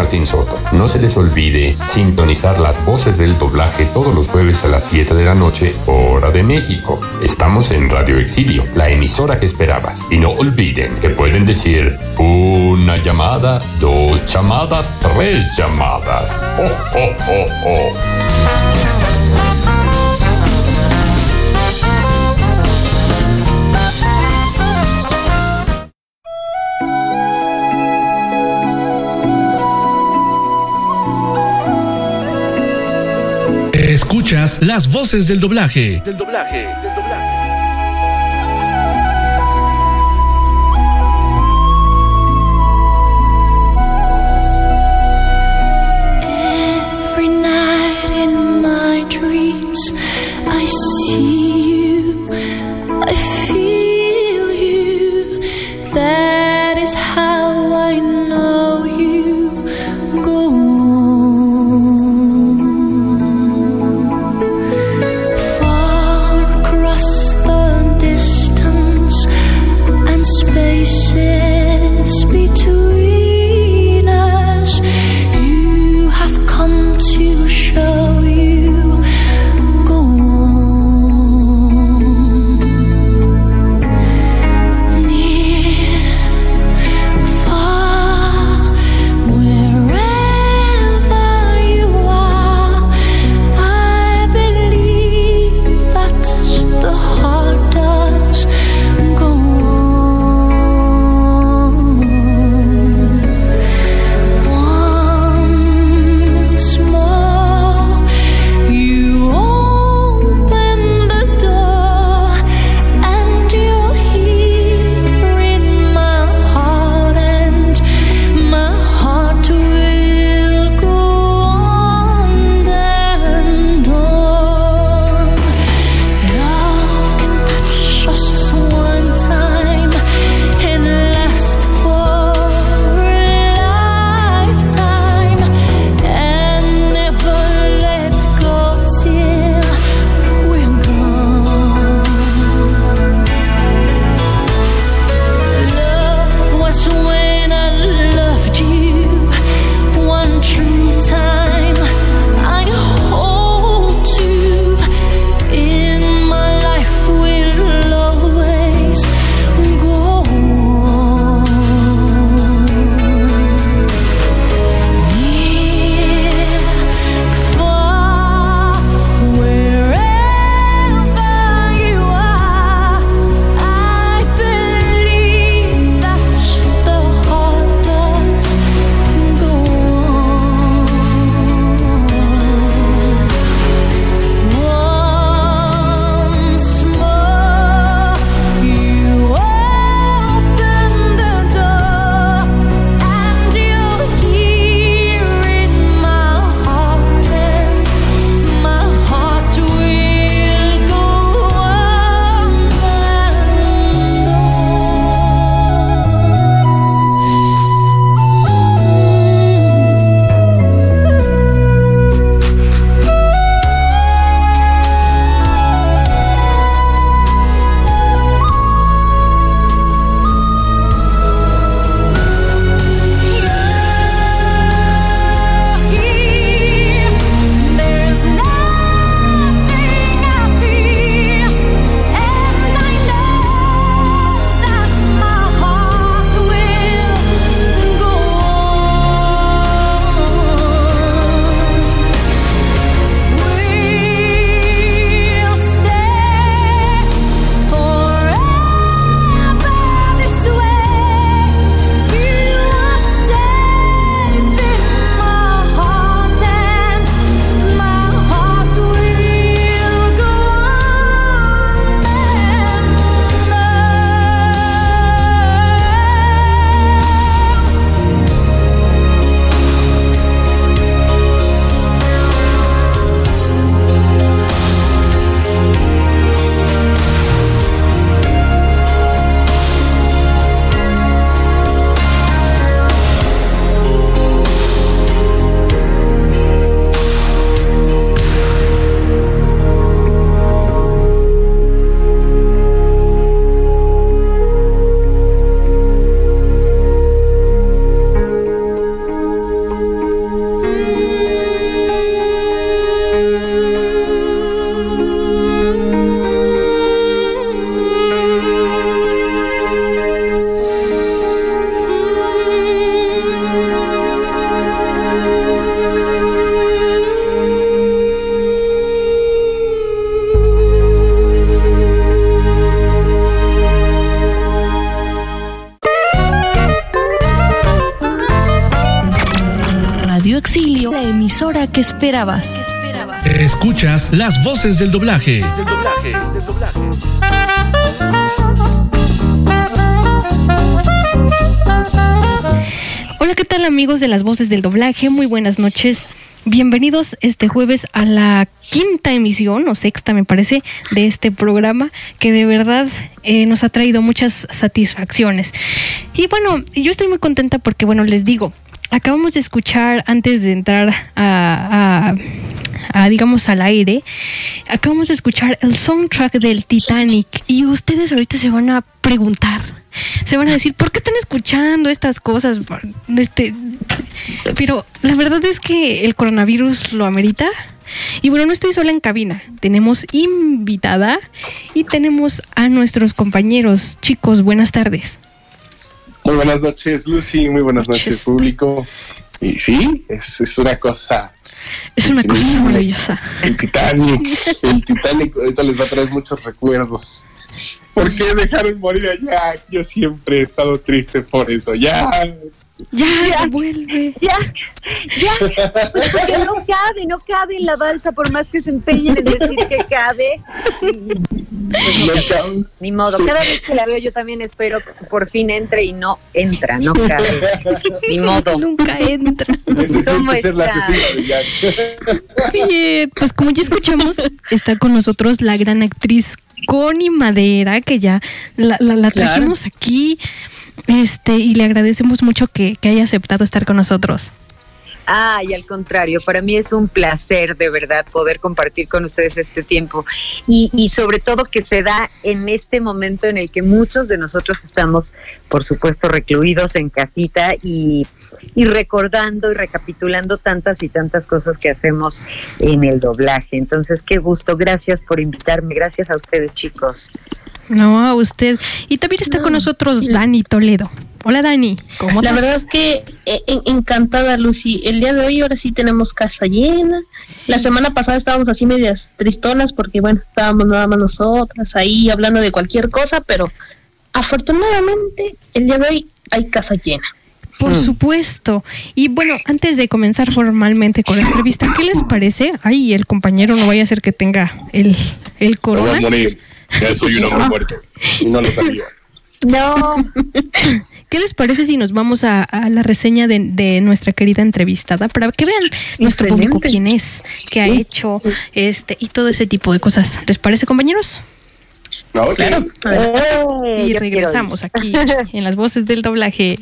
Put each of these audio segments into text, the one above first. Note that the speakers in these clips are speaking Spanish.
Martín Soto. No se les olvide sintonizar las voces del doblaje todos los jueves a las 7 de la noche, hora de México. Estamos en Radio Exilio, la emisora que esperabas. Y no olviden que pueden decir una llamada, dos llamadas, tres llamadas. ¡Oh, oh, oh, oh! Escuchas las voces del doblaje. Del doblaje, del doblaje. Esperabas. Escuchas las voces del doblaje. Hola, ¿qué tal amigos de las voces del doblaje? Muy buenas noches. Bienvenidos este jueves a la quinta emisión, o sexta me parece, de este programa que de verdad eh, nos ha traído muchas satisfacciones. Y bueno, yo estoy muy contenta porque, bueno, les digo, acabamos de escuchar antes de entrar a, a- a, digamos, al aire, acabamos de escuchar el soundtrack del Titanic y ustedes ahorita se van a preguntar, se van a decir, ¿por qué están escuchando estas cosas? Este, pero la verdad es que el coronavirus lo amerita. Y bueno, no estoy sola en cabina. Tenemos invitada y tenemos a nuestros compañeros. Chicos, buenas tardes. Muy buenas noches, Lucy. Muy buenas noches, Noches. público. Y sí, es, es una cosa. Es una cosa maravillosa. El Titanic. El Titanic ahorita les va a traer muchos recuerdos. ¿Por qué dejaron morir a Jack? Yo siempre he estado triste por eso. Ya. Ya, Ya. vuelve. Ya, ya, pues porque no cabe, no cabe en la balsa, por más que se empeñen en decir que cabe. No. Ni modo, Sí. cada vez que la veo yo también espero que por fin entre y no entra, no cabe. Ni modo. Nunca entra. Necesito ¿Cómo ser la está? asesina de Jack. Oye, pues como ya escuchamos, está con nosotros la gran actriz Connie Madera, que ya la, la- la Claro. trajimos aquí. Este, y le agradecemos mucho que, que haya aceptado estar con nosotros. Ay, al contrario, para mí es un placer de verdad poder compartir con ustedes este tiempo y, y sobre todo que se da en este momento en el que muchos de nosotros estamos, por supuesto, recluidos en casita y, y recordando y recapitulando tantas y tantas cosas que hacemos en el doblaje. Entonces, qué gusto, gracias por invitarme, gracias a ustedes chicos. No, a usted. Y también está con nosotros sí. Dani Toledo. Hola Dani, ¿cómo La estás? verdad es que eh, en- encantada, Lucy. El día de hoy ahora sí tenemos casa llena. Sí. La semana pasada estábamos así medias tristonas porque, bueno, estábamos nada más nosotras ahí hablando de cualquier cosa, pero afortunadamente el día de hoy hay casa llena. Por supuesto. Y bueno, antes de comenzar formalmente con la entrevista, ¿qué les parece? Ay, el compañero no vaya a ser que tenga el, el voy corona. a morir. Ya soy un hombre muerto. Y no lo sabía. No, ¿Qué les parece si nos vamos a, a la reseña de, de nuestra querida entrevistada para que vean nuestro público quién es, qué ha hecho, este y todo ese tipo de cosas? ¿Les parece, compañeros? No. Claro. Eh, y regresamos aquí en las voces del doblaje.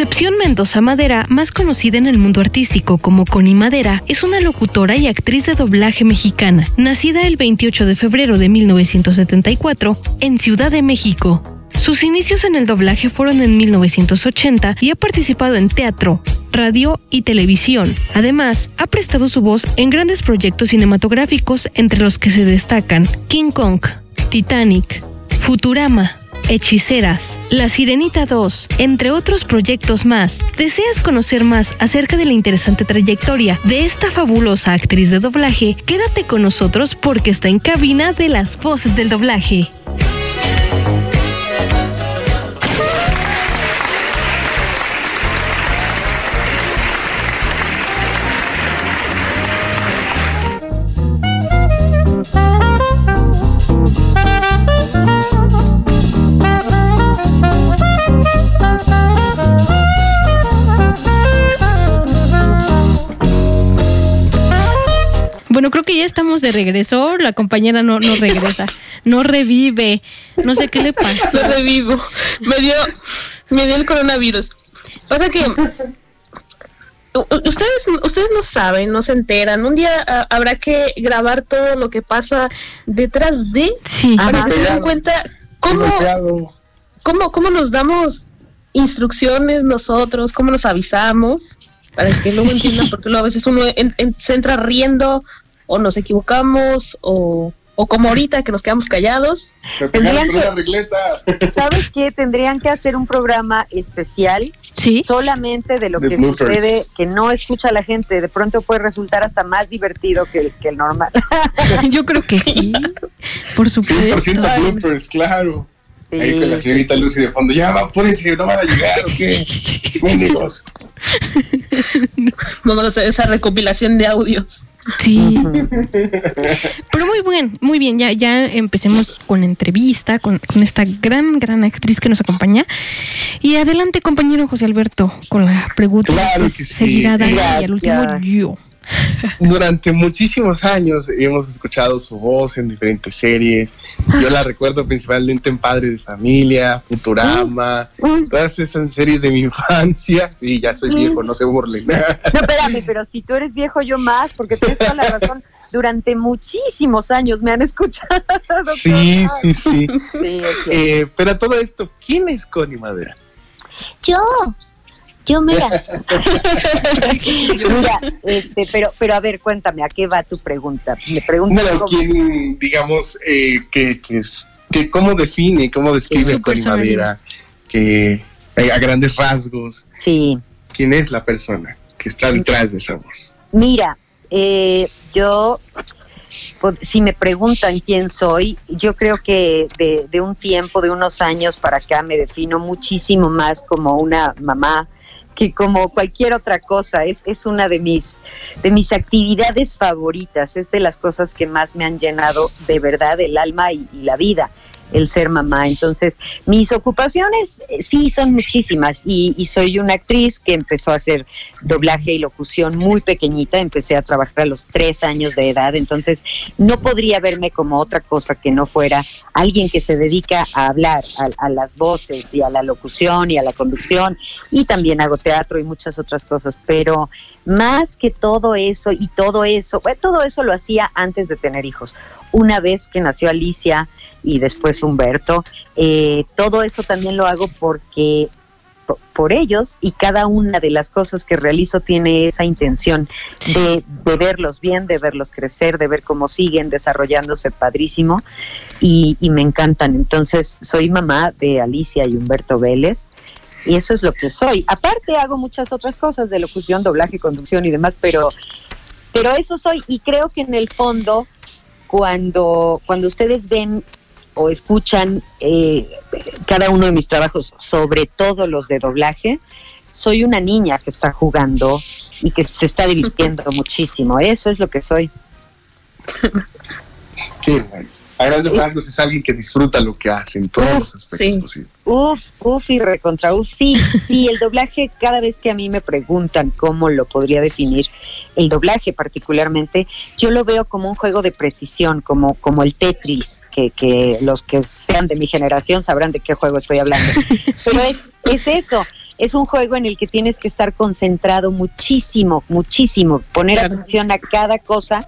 Concepción Mendoza Madera, más conocida en el mundo artístico como Connie Madera, es una locutora y actriz de doblaje mexicana, nacida el 28 de febrero de 1974 en Ciudad de México. Sus inicios en el doblaje fueron en 1980 y ha participado en teatro, radio y televisión. Además, ha prestado su voz en grandes proyectos cinematográficos entre los que se destacan King Kong, Titanic, Futurama, Hechiceras, La Sirenita 2, entre otros proyectos más. ¿Deseas conocer más acerca de la interesante trayectoria de esta fabulosa actriz de doblaje? Quédate con nosotros porque está en cabina de las voces del doblaje. Bueno, creo que ya estamos de regreso. La compañera no, no regresa, no revive. No sé qué le pasó. Revivo. Me dio, me dio el coronavirus. O sea que ustedes, ustedes no saben, no se enteran. Un día ah, habrá que grabar todo lo que pasa detrás de Sí, para que se den cuenta cómo, cómo, cómo nos damos instrucciones nosotros, cómo nos avisamos, para que luego Sí. entiendan, porque luego a veces uno en- en- se entra riendo o nos equivocamos o, o como ahorita que nos quedamos callados. Me pegaron Tendrían que-. ¿Sabes qué? Tendrían que hacer un programa especial sí. solamente de lo que bloopers. sucede, que no escucha la gente. De pronto puede resultar hasta más divertido que el, que el normal. Yo creo que sí. Por 100% supuesto. bloopers, claro. Ahí con la Sí, señorita sí, Lucy de fondo, ya va, apúrense, no van a llegar, ¿o qué? Mendigos. Vamos a hacer esa recopilación de audios. Sí. Pero muy bien, muy bien. Ya, ya empecemos con la entrevista con, con esta gran, gran actriz que nos acompaña. Y adelante, compañero José Alberto, con la pregunta. Claro que sí. Seguirá Dani y al último yo. Durante muchísimos años hemos escuchado su voz en diferentes series. Yo la recuerdo principalmente en Padre de Familia, Futurama, todas esas series de mi infancia. Sí, ya soy viejo, no se burlen. No, espérame, pero si tú eres viejo, yo más, porque tienes toda la razón. Durante muchísimos años me han escuchado. Sí, sí, sí. Sí, ok. Eh, pero todo esto, ¿quién es Connie Madera? Yo, yo mira. mira, este, pero, pero a ver, cuéntame, ¿a qué va tu pregunta? Me preguntas Bueno, ¿quién, digamos, eh, que, que es, que cómo define, cómo describe. Madera? Que eh, a grandes rasgos, Sí, ¿quién es la persona que está detrás de esa voz? mira, eh, yo, pues, si me preguntan quién soy, yo creo que de, de un tiempo, de unos años para acá, me defino muchísimo más como una mamá que como cualquier otra cosa. Es, es una de mis, de mis actividades favoritas, es de las cosas que más me han llenado de verdad el alma y, y la vida el ser mamá. Entonces, mis ocupaciones eh, sí son muchísimas. Y, soy una actriz que empezó a hacer doblaje y locución muy pequeñita, empecé a trabajar a los tres años de edad, entonces no podría verme como otra cosa que no fuera alguien que se dedica a hablar, a, a las voces y a la locución y a la conducción. Y también hago teatro y muchas otras cosas, pero más que todo eso y todo eso, bueno, todo eso lo hacía antes de tener hijos. Una vez que nació Alicia y después Humberto, eh, todo eso también lo hago porque po- por ellos y cada una de las cosas que realizo tiene esa intención de, de verlos bien, de verlos crecer, de ver cómo siguen desarrollándose padrísimo y, y me encantan. Entonces soy mamá de Alicia y Humberto Vélez y eso es lo que soy. Aparte hago muchas otras cosas de locución, doblaje, conducción y demás, pero, pero eso soy y creo que en el fondo cuando, cuando ustedes ven o escuchan eh, cada uno de mis trabajos, sobre todo los de doblaje, soy una niña que está jugando y que se está divirtiendo muchísimo. Eso es lo que soy. Qué bueno. A grandes rasgos es alguien que disfruta lo que hace en todos los aspectos Sí. posibles. Uf, uf y recontra uf. Sí, sí, el doblaje, cada vez que a mí me preguntan cómo lo podría definir, el doblaje particularmente, yo lo veo como un juego de precisión, como, como el Tetris, que, que los que sean de mi generación sabrán de qué juego estoy hablando. Pero es, es eso. Es un juego en el que tienes que estar concentrado muchísimo, muchísimo, poner Claro. atención a cada cosa,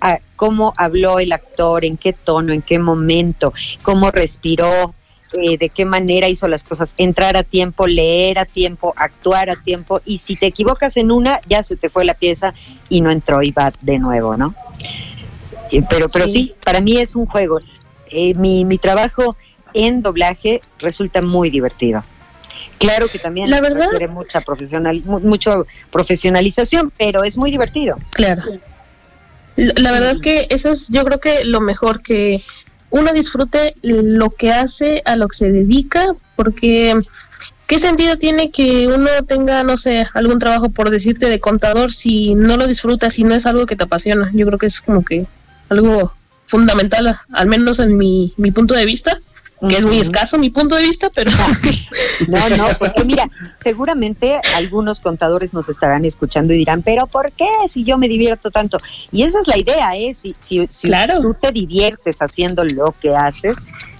a cómo habló el actor, en qué tono, en qué momento, cómo respiró, eh, de qué manera hizo las cosas, entrar a tiempo, leer a tiempo, actuar a tiempo, y si te equivocas en una, ya se te fue la pieza y no entró y va de nuevo, ¿no? Eh, Pero, pero sí. Sí. para mí es un juego. Eh, mi, mi trabajo en doblaje resulta muy divertido. Claro que también La verdad- requiere mucha profesional, mu- mucho profesionalización, pero es muy divertido. Claro. La, verdad es que eso es, yo creo que lo mejor que uno disfrute lo que hace, a lo que se dedica, porque ¿qué sentido tiene que uno tenga, no sé, algún trabajo por decirte de contador si no lo disfrutas, si no es algo que te apasiona? Yo creo que es como que algo fundamental, al menos en mi, mi punto de vista, que es muy escaso mi punto de vista, pero No, no, porque mira, seguramente algunos contadores nos estarán escuchando y dirán, pero ¿por qué si yo me divierto tanto? Y esa es la idea, ¿eh? Si, si, si Claro. tú te diviertes haciendo lo que haces,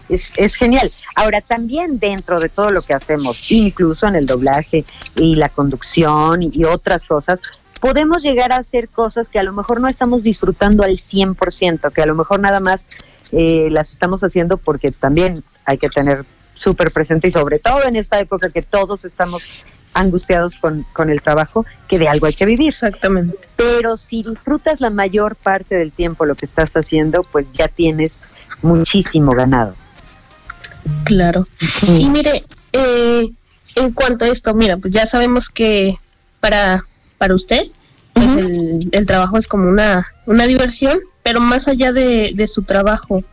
es, es genial. Ahora, también dentro de todo lo que hacemos, incluso en el doblaje y la conducción y, y otras cosas, podemos llegar a hacer cosas que a lo mejor no estamos disfrutando al 100%, que a lo mejor nada más eh, las estamos haciendo porque también hay que tener súper presente y sobre todo en esta época que todos estamos angustiados con, con el trabajo, que de algo hay que vivir. exactamente. Pero si disfrutas la mayor parte del tiempo lo que estás haciendo, pues ya tienes muchísimo ganado. Claro. Y mire, eh, en cuanto a esto, mira, pues ya sabemos que para, para usted, pues el, el trabajo es como una, una diversión, pero más allá de, de su trabajo,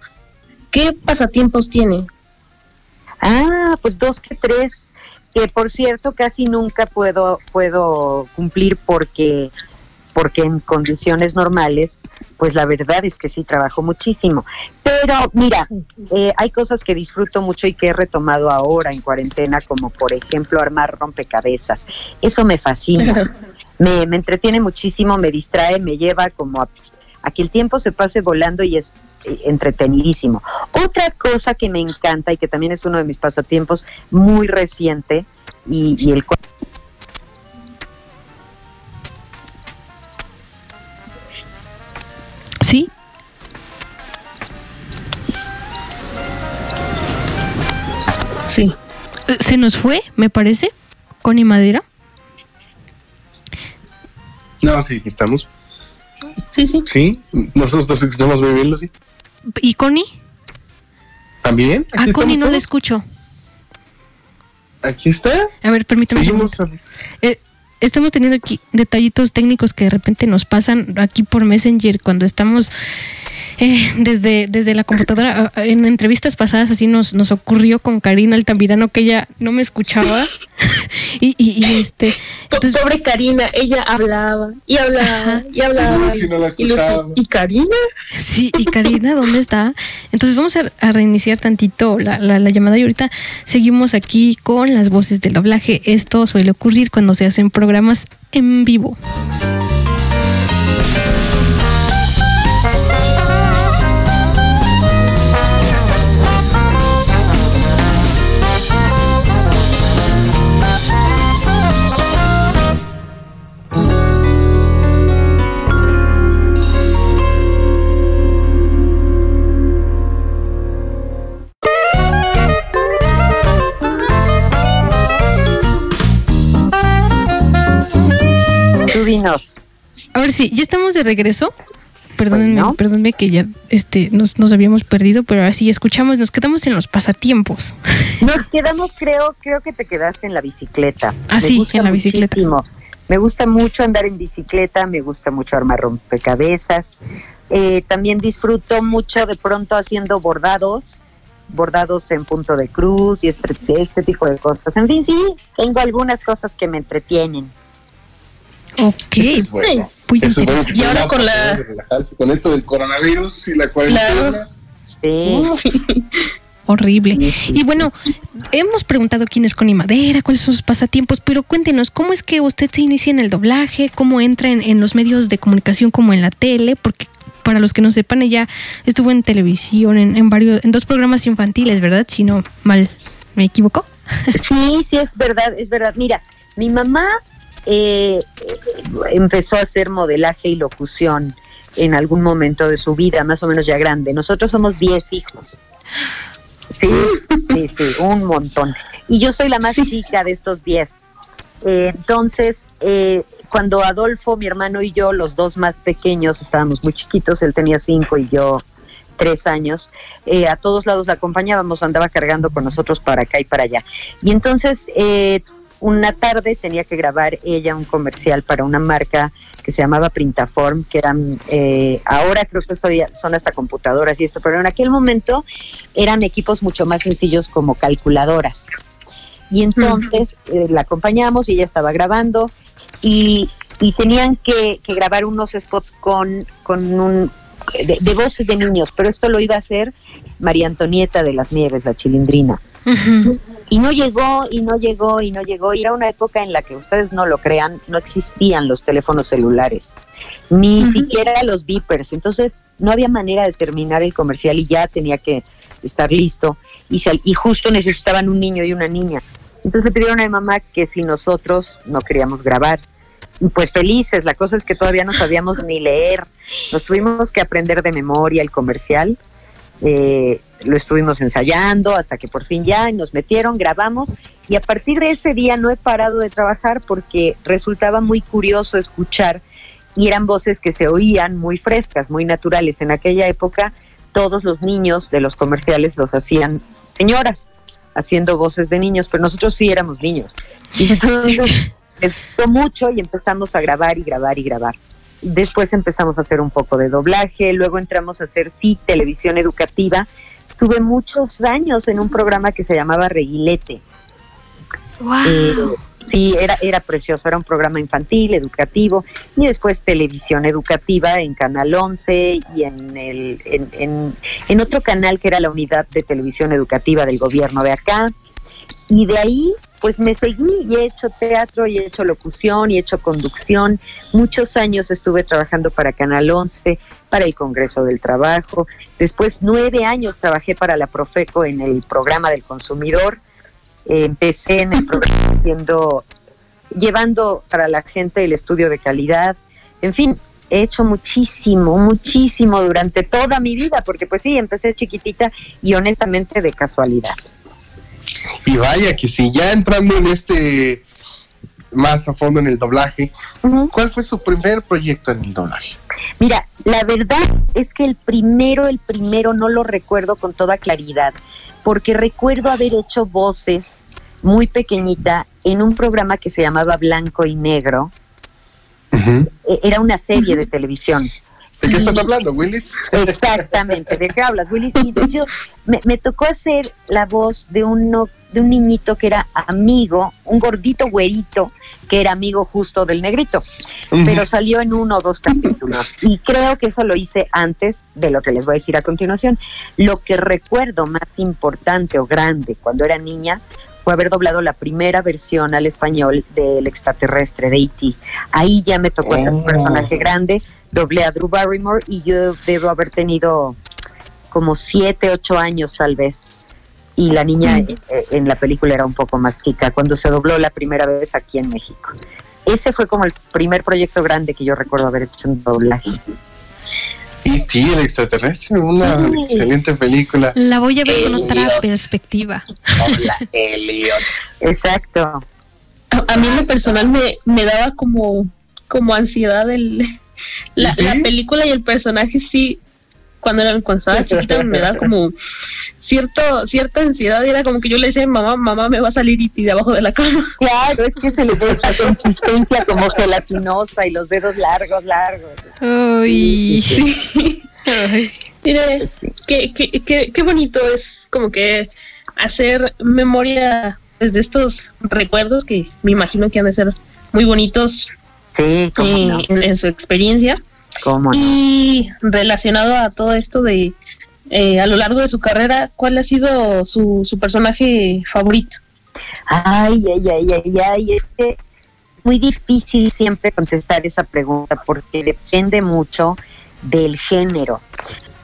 ¿qué pasatiempos tiene? Ah, pues dos que tres, que por cierto casi nunca puedo, puedo cumplir porque porque en condiciones normales, pues la verdad es que sí trabajo muchísimo. Pero mira, eh, hay cosas que disfruto mucho y que he retomado ahora en cuarentena, como por ejemplo armar rompecabezas. Eso me fascina. Me, me entretiene muchísimo, me distrae, me lleva como a, a que el tiempo se pase volando y es eh, entretenidísimo. Otra cosa que me encanta y que también es uno de mis pasatiempos muy reciente y, y el cual ¿Sí? Sí. Eh, Se nos fue, me parece, Connie Madera. No, sí, aquí estamos. Sí, sí. Sí, nosotros nos escuchamos muy bien, Lucy. ¿Y Connie? ¿También? A Aquí Connie no estamos la todos. escucho. Aquí está. A ver, permíteme un Seguimos. Eh, estamos teniendo aquí detallitos técnicos que de repente nos pasan aquí por Messenger cuando estamos eh, desde, desde la computadora. Ah, En entrevistas pasadas así nos, nos ocurrió con Karina Altamirano que ella no me escuchaba. y, y, y, este. Entonces, Pobre Karina, ella hablaba y hablaba y hablaba. Lucy no la y, Lucy, escuchaba. ¿y Karina? Sí, y Karina, ¿dónde está? Entonces vamos a, a reiniciar tantito la, la- la llamada y ahorita seguimos aquí con las voces del doblaje. Esto suele ocurrir cuando se hacen programas en vivo. Tú dinos. A ver si, ya estamos de regreso. Perdónenme, Bueno. perdónenme que ya este, nos, nos habíamos perdido, pero ahora sí escuchamos, nos quedamos en los pasatiempos. Nos quedamos, creo, creo que te quedaste en la bicicleta. Ah, Me sí, gusta en la bicicleta. muchísimo. Me gusta mucho andar en bicicleta, me gusta mucho armar rompecabezas. Eh, también disfruto mucho de pronto haciendo bordados, bordados en punto de cruz y este, este tipo de cosas. En fin, sí, tengo algunas cosas que me entretienen. Ok, Eso es bueno. muy Eso es bueno interesante. que Y ahora con la- relajarse con esto del coronavirus y la cuarentena. Sí, Horrible. sí, sí, Y sí. bueno, hemos preguntado quién es Connie Madera, cuáles son sus pasatiempos, pero cuéntenos, ¿cómo es que usted se inicia en el doblaje? ¿Cómo entra en, en los medios de comunicación como en la tele? Porque para los que no sepan, ella estuvo en televisión, en, en varios, en dos programas infantiles, ¿verdad? Si no mal me equivoco. Sí, sí, es verdad, es verdad. Mira, mi mamá eh, empezó a hacer modelaje y locución en algún momento de su vida, más o menos ya grande. Nosotros somos 10 hijos. Sí, sí, sí, un montón. Y yo soy la más chica de estos 10. Eh, entonces, eh, cuando Adolfo, mi hermano y yo, los dos más pequeños, estábamos muy chiquitos, él tenía cinco y yo tres años, eh, a todos lados la acompañábamos, andaba cargando con nosotros para acá y para allá. Y entonces, eh, una tarde tenía que grabar ella un comercial para una marca que se llamaba Printaform, que eran, eh, ahora creo que son hasta computadoras y esto, pero en aquel momento eran equipos mucho más sencillos como calculadoras. Y entonces eh, la acompañamos y ella estaba grabando y, y tenían que, que grabar unos spots con, con un, de, de voces de niños, pero esto lo iba a hacer María Antonieta de las Nieves, la chilindrina. Y no llegó, y no llegó, y no llegó. Y era una época en la que ustedes no lo crean, no existían los teléfonos celulares, ni siquiera los beepers. Entonces no había manera de terminar el comercial y ya tenía que estar listo. Y, sal- y justo necesitaban un niño y una niña. Entonces le pidieron a mi mamá que si nosotros no queríamos grabar. Y pues felices, la cosa es que todavía no sabíamos ni leer. Nos tuvimos que aprender de memoria el comercial. Eh, lo estuvimos ensayando hasta que por fin ya nos metieron, grabamos y a partir de ese día no he parado de trabajar porque resultaba muy curioso escuchar y eran voces que se oían muy frescas, muy naturales. En aquella época todos los niños de los comerciales los hacían señoras haciendo voces de niños, pero nosotros sí éramos niños. Y entonces me gustó mucho y empezamos a grabar y grabar y grabar. Después empezamos a hacer un poco de doblaje, luego entramos a hacer sí televisión educativa, estuve muchos años en un programa que se llamaba Reguilete. Wow. Eh, sí, era, era precioso, era un programa infantil, educativo, y después televisión educativa en Canal 11 y en, el, en, en- en otro canal que era la unidad de televisión educativa del gobierno de acá. Y de ahí, pues me seguí y he hecho teatro y he hecho locución y he hecho conducción. Muchos años estuve trabajando para Canal 11, para el Congreso del Trabajo. Después, nueve años trabajé para la Profeco en el programa del consumidor. Empecé en el programa haciendo, llevando para la gente el estudio de calidad. En fin, he hecho muchísimo, muchísimo durante toda mi vida, porque pues sí, empecé chiquitita y honestamente de casualidad. Y vaya que sí, ya entrando en este más a fondo en el doblaje. ¿cuál fue su primer proyecto en el doblaje? Mira, la verdad es que el primero, el primero no lo recuerdo con toda claridad, porque recuerdo haber hecho voces muy pequeñita en un programa que se llamaba Blanco y Negro. Eh, Era una serie de televisión. ¿De qué estás hablando, Willis? Exactamente, ¿de qué hablas, Willis? Y yo me, me tocó hacer la voz de uno, de un niñito que era amigo, un gordito güerito, que era amigo justo del negrito, pero salió en uno o dos capítulos. Y creo que eso lo hice antes de lo que les voy a decir a continuación. Lo que recuerdo más importante o grande cuando era niña fue haber doblado la primera versión al español del extraterrestre de E.T. Ahí ya me tocó hacer un Oh. personaje grande, doblé a Drew Barrymore y yo debo haber tenido como siete, ocho años tal vez. Y la niña eh, en la película era un poco más chica, cuando se dobló la primera vez aquí en México. Ese fue como el primer proyecto grande que yo recuerdo haber hecho un doblaje. Y sí, el extraterrestre, una Sí. excelente película. La voy a ver con otra perspectiva. Hola, Elliot. Exacto. A, a mí en lo personal me, me daba como, como ansiedad el, la, ¿Sí? la película y el personaje sí. Cuando, era, cuando estaba chiquita me daba como cierto cierta ansiedad y era como que yo le decía mamá, mamá me va a salir y de abajo de la cama. Claro, es que se le ve la consistencia como gelatinosa y los dedos largos, largos. Ay. Sí. Ay. Mire, Sí. qué, qué, qué, qué bonito es como que hacer memoria pues, de estos recuerdos que me imagino que han de ser muy bonitos Sí, eh, no, en, en su experiencia. Cómo no. Y relacionado a todo esto de eh, a lo largo de su carrera, ¿cuál ha sido su, su personaje favorito? Ay, ay, ay, ay, ay, es que es muy difícil siempre contestar esa pregunta porque depende mucho del género.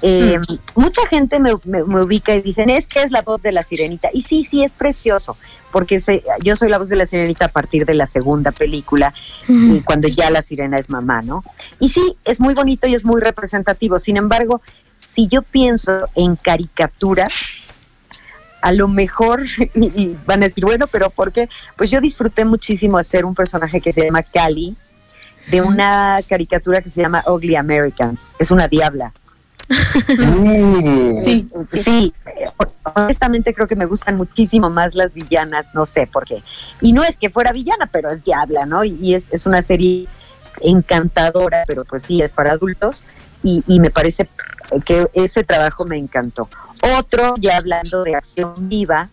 Eh, Mucha gente me, me- me ubica y dicen, es que es la voz de la sirenita. Y sí, sí, es precioso, porque se- yo soy la voz de la sirenita a partir de la segunda película, y cuando ya la sirena es mamá, ¿no? Y sí, es muy bonito y es muy representativo. Sin embargo, si yo pienso en caricaturas, a lo mejor, y y van a decir, bueno, pero ¿por qué? Pues yo disfruté muchísimo hacer un personaje que se llama Cali, de una caricatura que se llama Ugly Americans. Es una diabla. Mm. Sí, sí. Honestamente creo que me gustan muchísimo más las villanas, no sé por qué. Y no es que fuera villana, pero es diabla, ¿no? Y, es, es una serie encantadora, pero pues sí, es para adultos. Y, y me parece que ese trabajo me encantó. Otro, ya hablando de acción viva,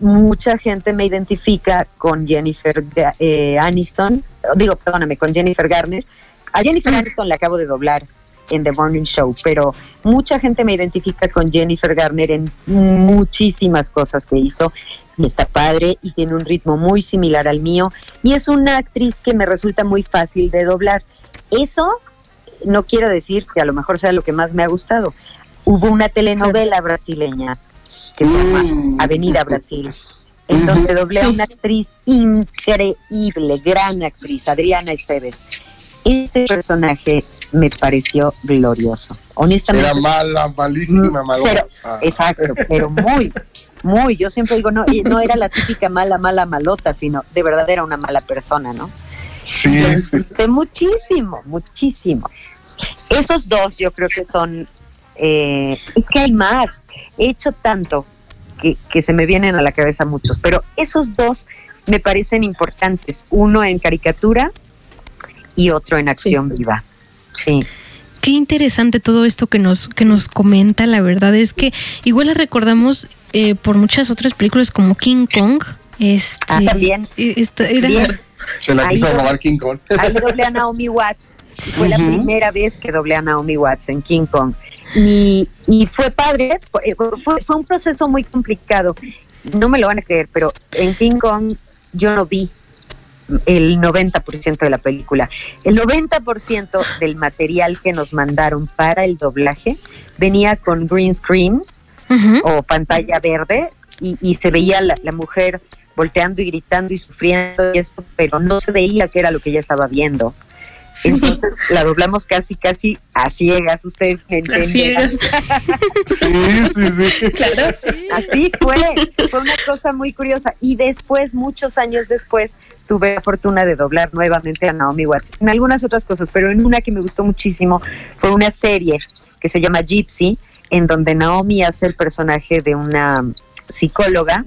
mucha gente me identifica con Jennifer eh, Aniston, digo, perdóname, con Jennifer Garner. A Jennifer Aniston la acabo de doblar en The Morning Show, pero mucha gente me identifica con Jennifer Garner en muchísimas cosas que hizo y está padre y tiene un ritmo muy similar al mío y es una actriz que me resulta muy fácil de doblar. Eso no quiero decir que a lo mejor sea lo que más me ha gustado. Hubo una telenovela brasileña que se llama Mm. Avenida Brasil, en donde doblé a Sí. una actriz increíble, gran actriz, Adriana Esteves. Ese personaje me pareció glorioso. Honestamente, Era mala, malísima, Mm, malosa. pero, exacto, pero muy, muy. Yo siempre digo, no, no era la típica mala, mala, malota, sino de verdad era una mala persona, ¿no? Sí, Lo sí. muchísimo, muchísimo. Esos dos yo creo que son, eh, es que hay más. He hecho tanto que, que se me vienen a la cabeza muchos, pero esos dos me parecen importantes. Uno en caricatura y otro en acción viva. Sí. Qué interesante todo esto que nos, que nos comenta. La verdad es que igual la recordamos eh, por muchas otras películas como King Kong. Este, Ah, también. esta- era- Bien. Se la quiso doble- robar King Kong. Ahí doblé a Naomi Watts. Fue la primera vez que doblé a Naomi Watts en King Kong. Y, y fue padre, fue- fue un proceso muy complicado. No me lo van a creer, pero en King Kong yo no vi el 90% de la película. El 90% del material que nos mandaron para el doblaje venía con green screen o pantalla verde y, y se veía la, la mujer volteando y gritando y sufriendo y esto, pero no se veía que era lo que ella estaba viendo. Entonces la doblamos casi, casi a ciegas, ustedes me A entienden. ciegas. Sí, sí, sí. Claro. Así fue, fue una cosa muy curiosa. Y después, muchos años después, tuve la fortuna de doblar nuevamente a Naomi Watts en algunas otras cosas, pero en una que me gustó muchísimo fue una serie que se llama Gypsy, en donde Naomi hace el personaje de una psicóloga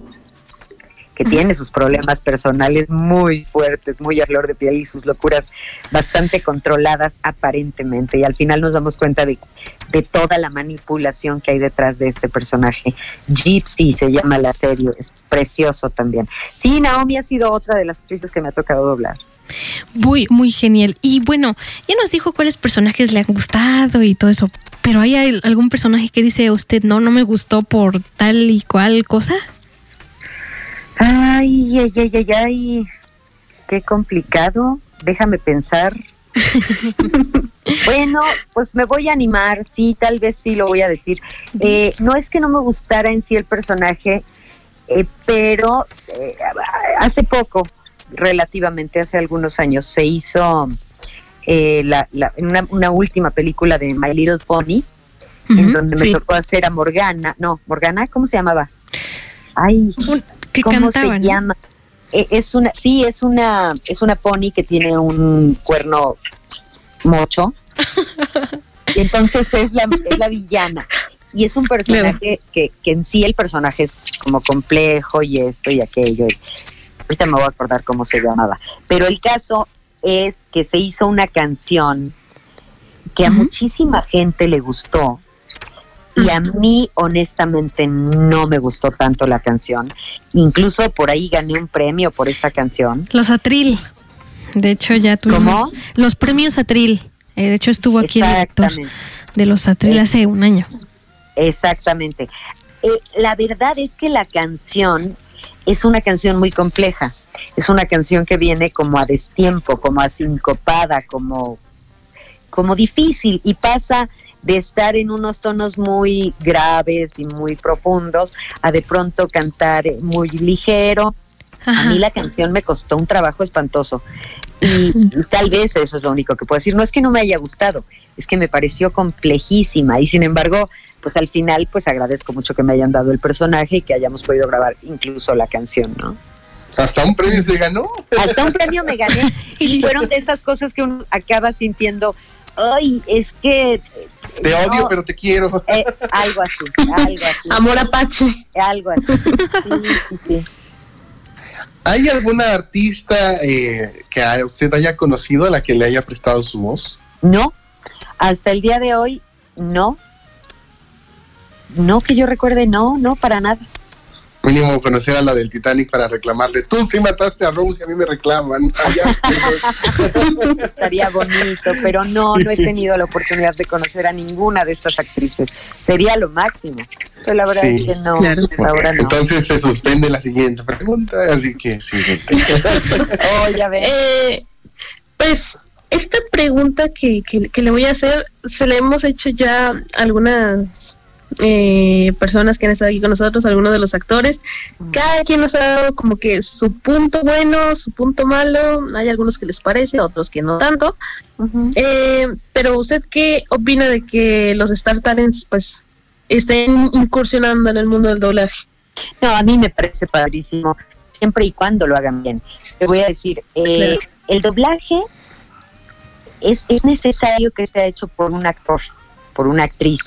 que tiene sus problemas personales muy fuertes, muy a flor de piel y sus locuras bastante controladas aparentemente. Y al final nos damos cuenta de, de toda la manipulación que hay detrás de este personaje. Gypsy se llama la serie, es precioso también. Sí, Naomi ha sido otra de las actrices que me ha tocado doblar. Muy, muy genial. Y bueno, ya nos dijo cuáles personajes le han gustado y todo eso. Pero ¿hay al- algún personaje que dice usted no, no me gustó por tal y cual cosa? Ay, ay, ay, ay, ay, qué complicado. Déjame pensar. bueno, pues me voy a animar, sí, tal vez sí lo voy a decir. Eh, no es que no me gustara en sí el personaje, eh, pero eh, hace poco, relativamente hace algunos años, se hizo eh, la, la- una, una última película de My Little Pony, en donde me sí. tocó hacer a Morgana, no, Morgana, ¿cómo se llamaba? Ay, Que ¿Cómo cantaban. se llama? Eh, Es una, sí, es una, es una pony que tiene un cuerno mocho. Y entonces es la, es la villana. Y es un personaje que, que en sí el personaje es como complejo y esto y aquello. y ahorita me voy a acordar cómo se llamaba. Pero el caso es que se hizo una canción que a muchísima gente le gustó. Y a mí, honestamente, no me gustó tanto la canción. Incluso por ahí gané un premio por esta canción. Los Atril. De hecho, ya tuvimos ¿Cómo? los premios Atril. Eh, de hecho, estuvo aquí el director Exactamente. de los Atril hace un año. Exactamente. Eh, la verdad es que la canción es una canción muy compleja. Es una canción que viene como a destiempo, como a sincopada, como, como difícil y pasa de estar en unos tonos muy graves y muy profundos a de pronto cantar eh, muy ligero. A mí la canción me costó un trabajo espantoso. Y, y tal vez eso es lo único que puedo decir. No es que no me haya gustado, es que me pareció complejísima. Y sin embargo, pues al final, pues agradezco mucho que me hayan dado el personaje y que hayamos podido grabar incluso la canción, ¿no? Hasta un premio se ganó. Hasta un premio me gané. Y fueron de esas cosas que uno acaba sintiendo, ay, es que... Te no, odio, pero te quiero. eh, algo así, algo así. Amor Apache. Algo así. Sí, sí, sí. ¿Hay alguna artista eh, que a usted haya conocido a la que le haya prestado su voz? No, hasta el día de hoy, no. No que yo recuerde, no, no, para nada. Mínimo conocer a la del Titanic para reclamarle. Tú sí mataste a Rose y a mí me reclaman. Allá. Estaría bonito, pero no, no he tenido la oportunidad de conocer a ninguna de estas actrices. Sería lo máximo. Pero la verdad Sí, es que no, claro. hasta ahora no. Entonces se suspende la siguiente pregunta, así que sí. Oh, ya ves. Eh, pues esta pregunta que, que- que le voy a hacer se la hemos hecho ya algunas eh, personas que han estado aquí con nosotros, algunos de los actores. Cada quien nos ha dado como que su punto bueno, su punto malo. Hay algunos que les parece, otros que no tanto. Eh, pero usted qué opina de que los Star Talents pues estén incursionando en el mundo del doblaje? No, a mí me parece padrísimo, siempre y cuando lo hagan bien. Te voy a decir, eh, Claro. el doblaje es, es necesario que sea hecho por un actor. Por una actriz.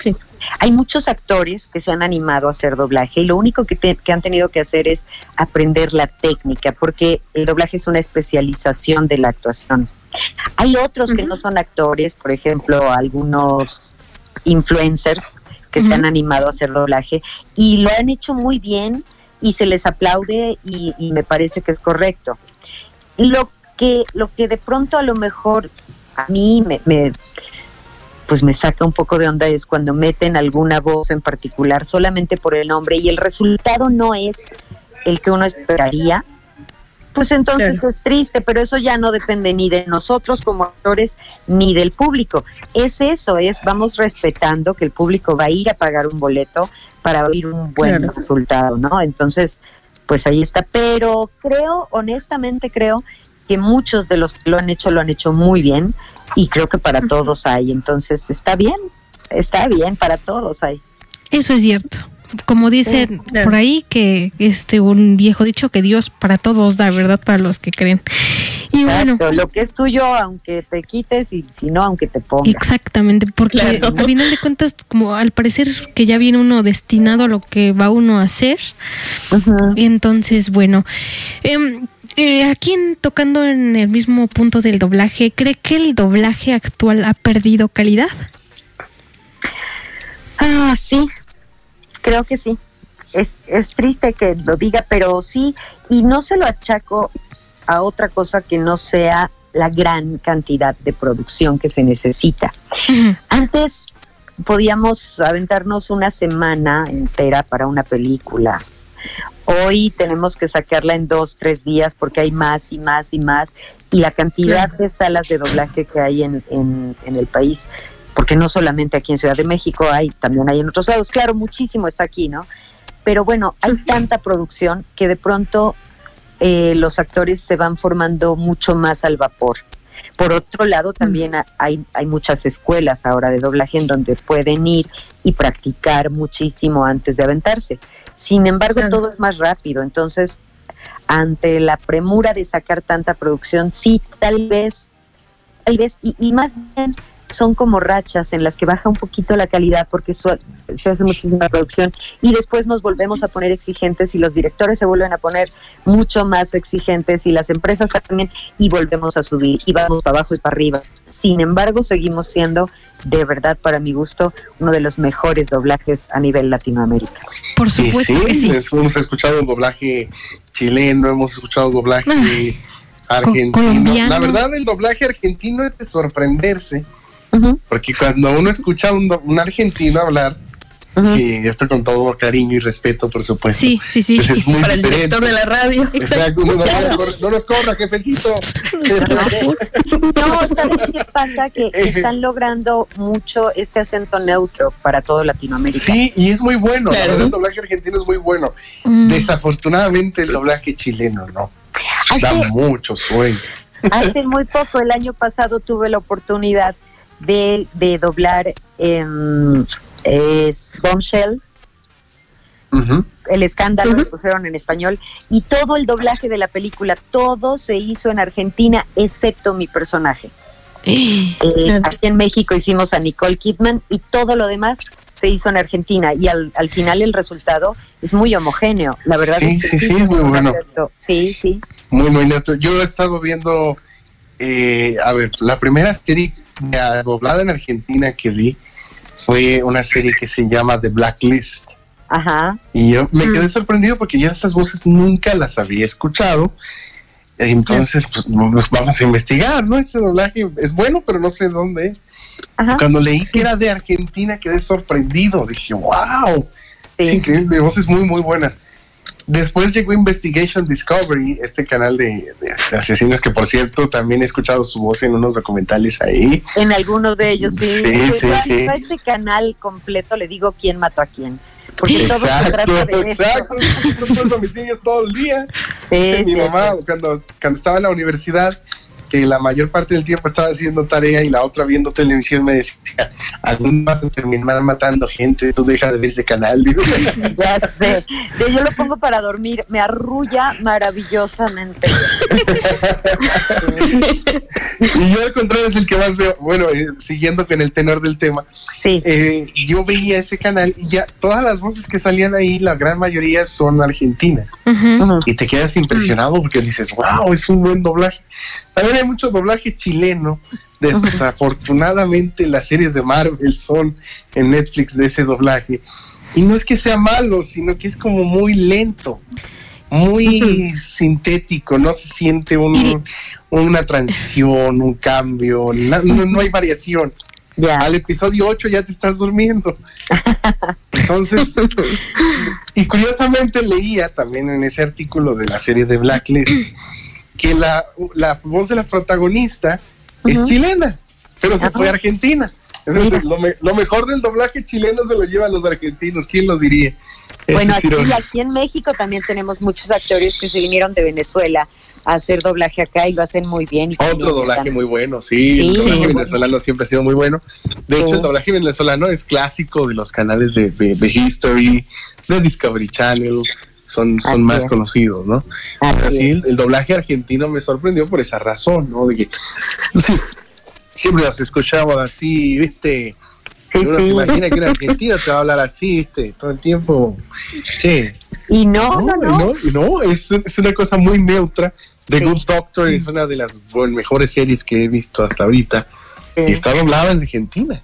Hay muchos actores que se han animado a hacer doblaje y lo único que, te- que han tenido que hacer es aprender la técnica, porque el doblaje es una especialización de la actuación. Hay otros que no son actores, por ejemplo, algunos influencers que se han animado a hacer doblaje y lo han hecho muy bien y se les aplaude y, y me parece que es correcto. Lo que, lo que de pronto a lo mejor a mí me, me- pues me saca un poco de onda es cuando meten alguna voz en particular solamente por el nombre y el resultado no es el que uno esperaría, pues entonces es triste, pero eso ya no depende ni de nosotros como actores ni del público. Es eso, es vamos respetando que el público va a ir a pagar un boleto para oír un buen Claro. resultado, ¿no? Entonces, pues ahí está. Pero creo, honestamente creo que muchos de los que lo han hecho lo han hecho muy bien y creo que para todos hay. Entonces, está bien, está bien, para todos hay. Eso es cierto. Como claro. por ahí que este un viejo dicho que Dios para todos da, ¿verdad? Para los que creen. Y bueno, lo que es tuyo, aunque te quites y si no, aunque te pongas. exactamente, porque Claro. al final de cuentas, como al parecer que ya viene uno destinado a lo que va uno a hacer, entonces, bueno, em, eh, aquí en- tocando en el mismo punto del doblaje, ¿cree que el doblaje actual ha perdido calidad? Ah, sí, creo que sí. Es, es triste que lo diga, pero sí, y no se lo achaco a otra cosa que no sea la gran cantidad de producción que se necesita. Antes podíamos aventarnos una semana entera para una película. Hoy tenemos que sacarla en dos, tres días porque hay más y más y más. Y la cantidad de salas de doblaje que hay en, en- en el país, porque no solamente aquí en Ciudad de México, hay también hay en otros lados. Claro, muchísimo está aquí, ¿no? Pero bueno, hay tanta producción que de pronto eh, los actores se van formando mucho más al vapor. Por otro lado, también ha- hay, hay muchas escuelas ahora de doblaje en donde pueden ir y practicar muchísimo antes de aventarse. Sin embargo, Claro. todo es más rápido. Entonces, ante la premura de sacar tanta producción, sí, tal vez, tal vez, y, y más bien son como rachas en las que baja un poquito la calidad porque su- se hace muchísima producción y después nos volvemos a poner exigentes y los directores se vuelven a poner mucho más exigentes y las empresas también y volvemos a subir y vamos para abajo y para arriba. Sin embargo, seguimos siendo de verdad para mi gusto uno de los mejores doblajes a nivel Latinoamérica. Por supuesto sí, que sí. es- hemos escuchado doblaje chileno, hemos escuchado doblaje argentino. colombiano. La verdad, el doblaje argentino es de sorprenderse, Porque cuando uno escucha a un, argentino hablar, y esto con todo cariño y respeto, por supuesto, Sí, sí, sí. pues es muy Para el diferente. director de la radio. Exacto, no, no, no, no, no nos cobra, jefecito. No, ¿sabes qué pasa? Que están logrando mucho este acento neutro para todo Latinoamérica. Sí, y es muy bueno. La Claro. verdad, el doblaje argentino es muy bueno. Mm, Desafortunadamente, el doblaje chileno no. Da mucho sueño. hace muy poco, el año pasado, tuve la oportunidad de, de doblar em, es Bombshell, el escándalo lo pusieron en español y todo el doblaje de la película, todo se hizo en Argentina excepto mi personaje. eh, Eh, aquí en México hicimos a Nicole Kidman y todo lo demás se hizo en Argentina y al, al final el resultado es muy homogéneo. La verdad Sí, es que sí, sí, fue muy bueno. Sí, sí. Muy, muy neto. Yo he estado viendo, eh, a ver, la primera serie doblada en Argentina que vi fue una serie que se llama The Blacklist. Ajá. Y yo me Mm. quedé sorprendido porque yo esas voces nunca las había escuchado. Entonces, pues vamos a investigar, ¿no? Este doblaje es bueno, pero no sé dónde es. Ajá. Cuando leí que era de Argentina, quedé sorprendido. Dije, wow, es increíble, voces muy, muy buenas. Después llegó Investigation Discovery, este canal de, de- de asesinos que, por cierto, también he escuchado su voz en unos documentales ahí. En algunos de ellos, sí. Sí, Pues, sí, yo a- sí. a ese canal completo le digo quién mató a quién. Porque todo se Exacto, de exacto. Son los homicidios todo el día. Sí, Dice mi sí, mamá, sí. cuando, cuando estaba en la universidad, que la mayor parte del tiempo estaba haciendo tarea y la otra viendo televisión me decía, algún vas a terminar matando gente, tú deja de ver ese canal. Ya sé. Sí, Yo lo pongo para dormir, me arrulla maravillosamente. y yo al contrario es el que más veo, bueno, eh, siguiendo con el tenor del tema, Sí. eh, yo veía ese canal y ya todas las voces que salían ahí, la gran mayoría son argentinas. Y te quedas impresionado porque dices, wow, es un buen doblaje. También hay mucho doblaje chileno. Desafortunadamente las series de Marvel son en Netflix de ese doblaje. Y no es que sea malo, sino que es como muy lento, muy sintético, no se siente un- una transición, un cambio, no, no hay variación. Al episodio 8 ya te estás durmiendo. Entonces, y curiosamente leía también en ese artículo de la serie de Blacklist que la, la voz de la protagonista es chilena, pero se fue a Argentina. Entonces, lo, me- lo mejor del doblaje chileno se lo llevan los argentinos, ¿quién lo diría? Bueno, aquí, aquí en México también tenemos muchos actores que se vinieron de Venezuela a hacer doblaje acá y lo hacacen muy bien. Otro doblaje están- muy bueno, sí, Sí, el doblaje bueno. venezolano siempre ha sido muy bueno. De hecho, el doblaje venezolano es clásico de los canales de, de- de History, de Discovery Channel, son, son Así más es. conocidos, ¿no? Así es. el, doblaje argentino me sorprendió por esa razón, ¿no? De que sí, siempre las escuchaba así, ¿viste? Sí, uno se imagina que un argentino te va a hablar así, ¿viste? Todo el tiempo. Sí. Y no, no, no. no, no, es, es una cosa muy neutra. The Sí. Good Doctor es una de las bueno, mejores series que he visto hasta ahorita. Y está doblada en Argentina.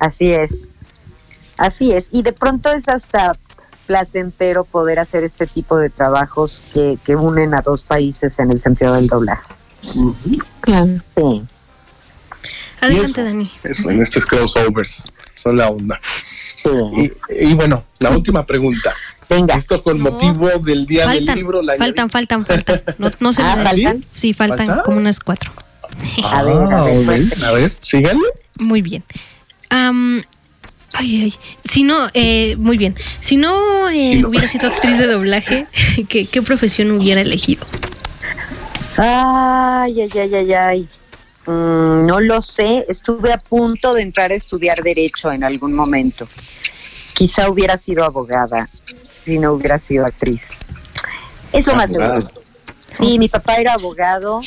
Así es. Así es. Y de pronto es hasta placentero poder hacer este tipo de trabajos que, que unen a dos países en el sentido del doblaje. Claro. Sí. Adelante, Dani. Es bueno, estos crossovers son la onda. sí. Y, y bueno, la última pregunta. Venga. Esto con No. motivo del día Faltan, del libro. La faltan, faltan, faltan. No, no se Ah, me ¿faltan? Sí, faltan ¿Falta? como unas cuatro. A ver, a ver, Ah, a ver, síganle. Muy bien. Am, ay, ay. Si no, eh, muy bien. Si no, eh, Si no. hubiera sido actriz de doblaje, ¿qué, qué profesión hubiera elegido? Ay, ay, ay, ay, ay. Mm, no lo sé. Estuve a punto de entrar a estudiar Derecho en algún momento. Quizá hubiera sido abogada si no hubiera sido actriz. Es lo más seguro. Sí, mi papá era abogado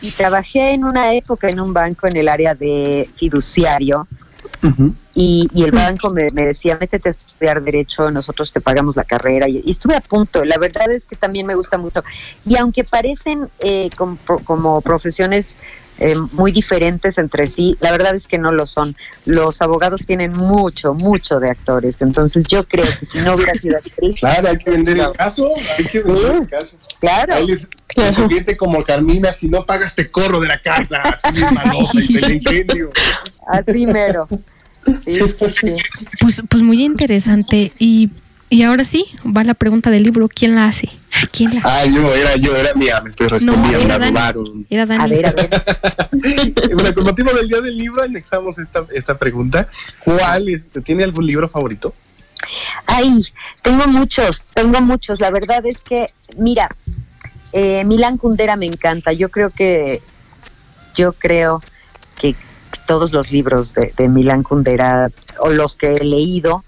y trabajé en una época en un banco en el área de fiduciario y, y el banco me, me decía, métete a estudiar derecho, nosotros te pagamos la carrera y, y estuve a punto. La verdad es que también me gusta mucho. Y aunque parecen eh, como, como profesiones eh, muy diferentes entre sí, la verdad es que no lo son. Los abogados tienen mucho, mucho de actores. Entonces yo creo que si no hubiera sido actriz, Claro, hay que vender el caso. Hay que vender el caso. claro. Ahí les, convierte como Carmina, si no pagas te corro de la casa, así misma y te la incendio. Así mero. Sí, sí, sí. Pues, pues muy interesante. Y, y ahora sí, va la pregunta del libro. ¿Quién la hace? ¿Quién la Ah, yo era, yo era mía, me estoy respondiendo, era me Dani. robaron. Era Dani. A ver, a ver. Bueno, con motivo del día del libro, anexamos esta, esta pregunta. ¿Cuál es, tiene algún libro favorito? Ay, tengo muchos, tengo muchos. La verdad es que, mira, eh, Milán Kundera me encanta. Yo creo que, yo creo que todos los libros de, de Milán Kundera o los que he leído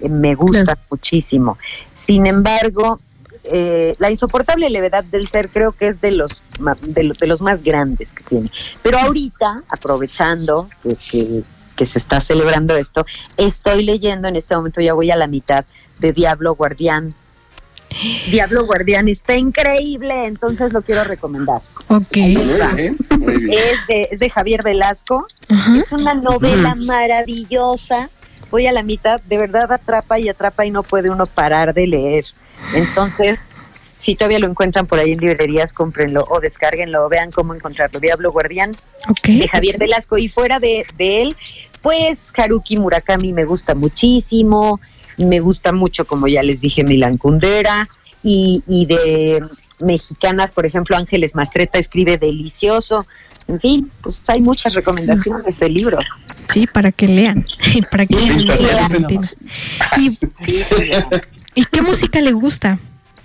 eh, me gustan muchísimo. Sin embargo, eh, la insoportable levedad del ser creo que es de los de, lo- de los más grandes que tiene. Pero ahorita, aprovechando que, que- que se está celebrando esto, estoy leyendo en este momento, ya voy a la mitad, de Diablo Guardián. Diablo Guardián está increíble, entonces lo quiero recomendar. Ok. Muy bien, muy bien. Es de, es de Javier Velasco, es una novela maravillosa. Voy a la mitad, de verdad atrapa y atrapa y no puede uno parar de leer. Entonces, si todavía lo encuentran por ahí en librerías, cómprenlo o descárguenlo, vean cómo encontrarlo. Diablo Guardián Ok. de Javier Velasco. Y fuera de, de él, pues Haruki Murakami me gusta muchísimo. Me gusta mucho, como ya les dije, Milan Kundera. Y, y de mexicanas, por ejemplo, Ángeles Mastreta escribe delicioso. En fin, pues hay muchas recomendaciones de libros. Sí, para que lean. para que lean. ¿Y, ¿Y qué música le gusta?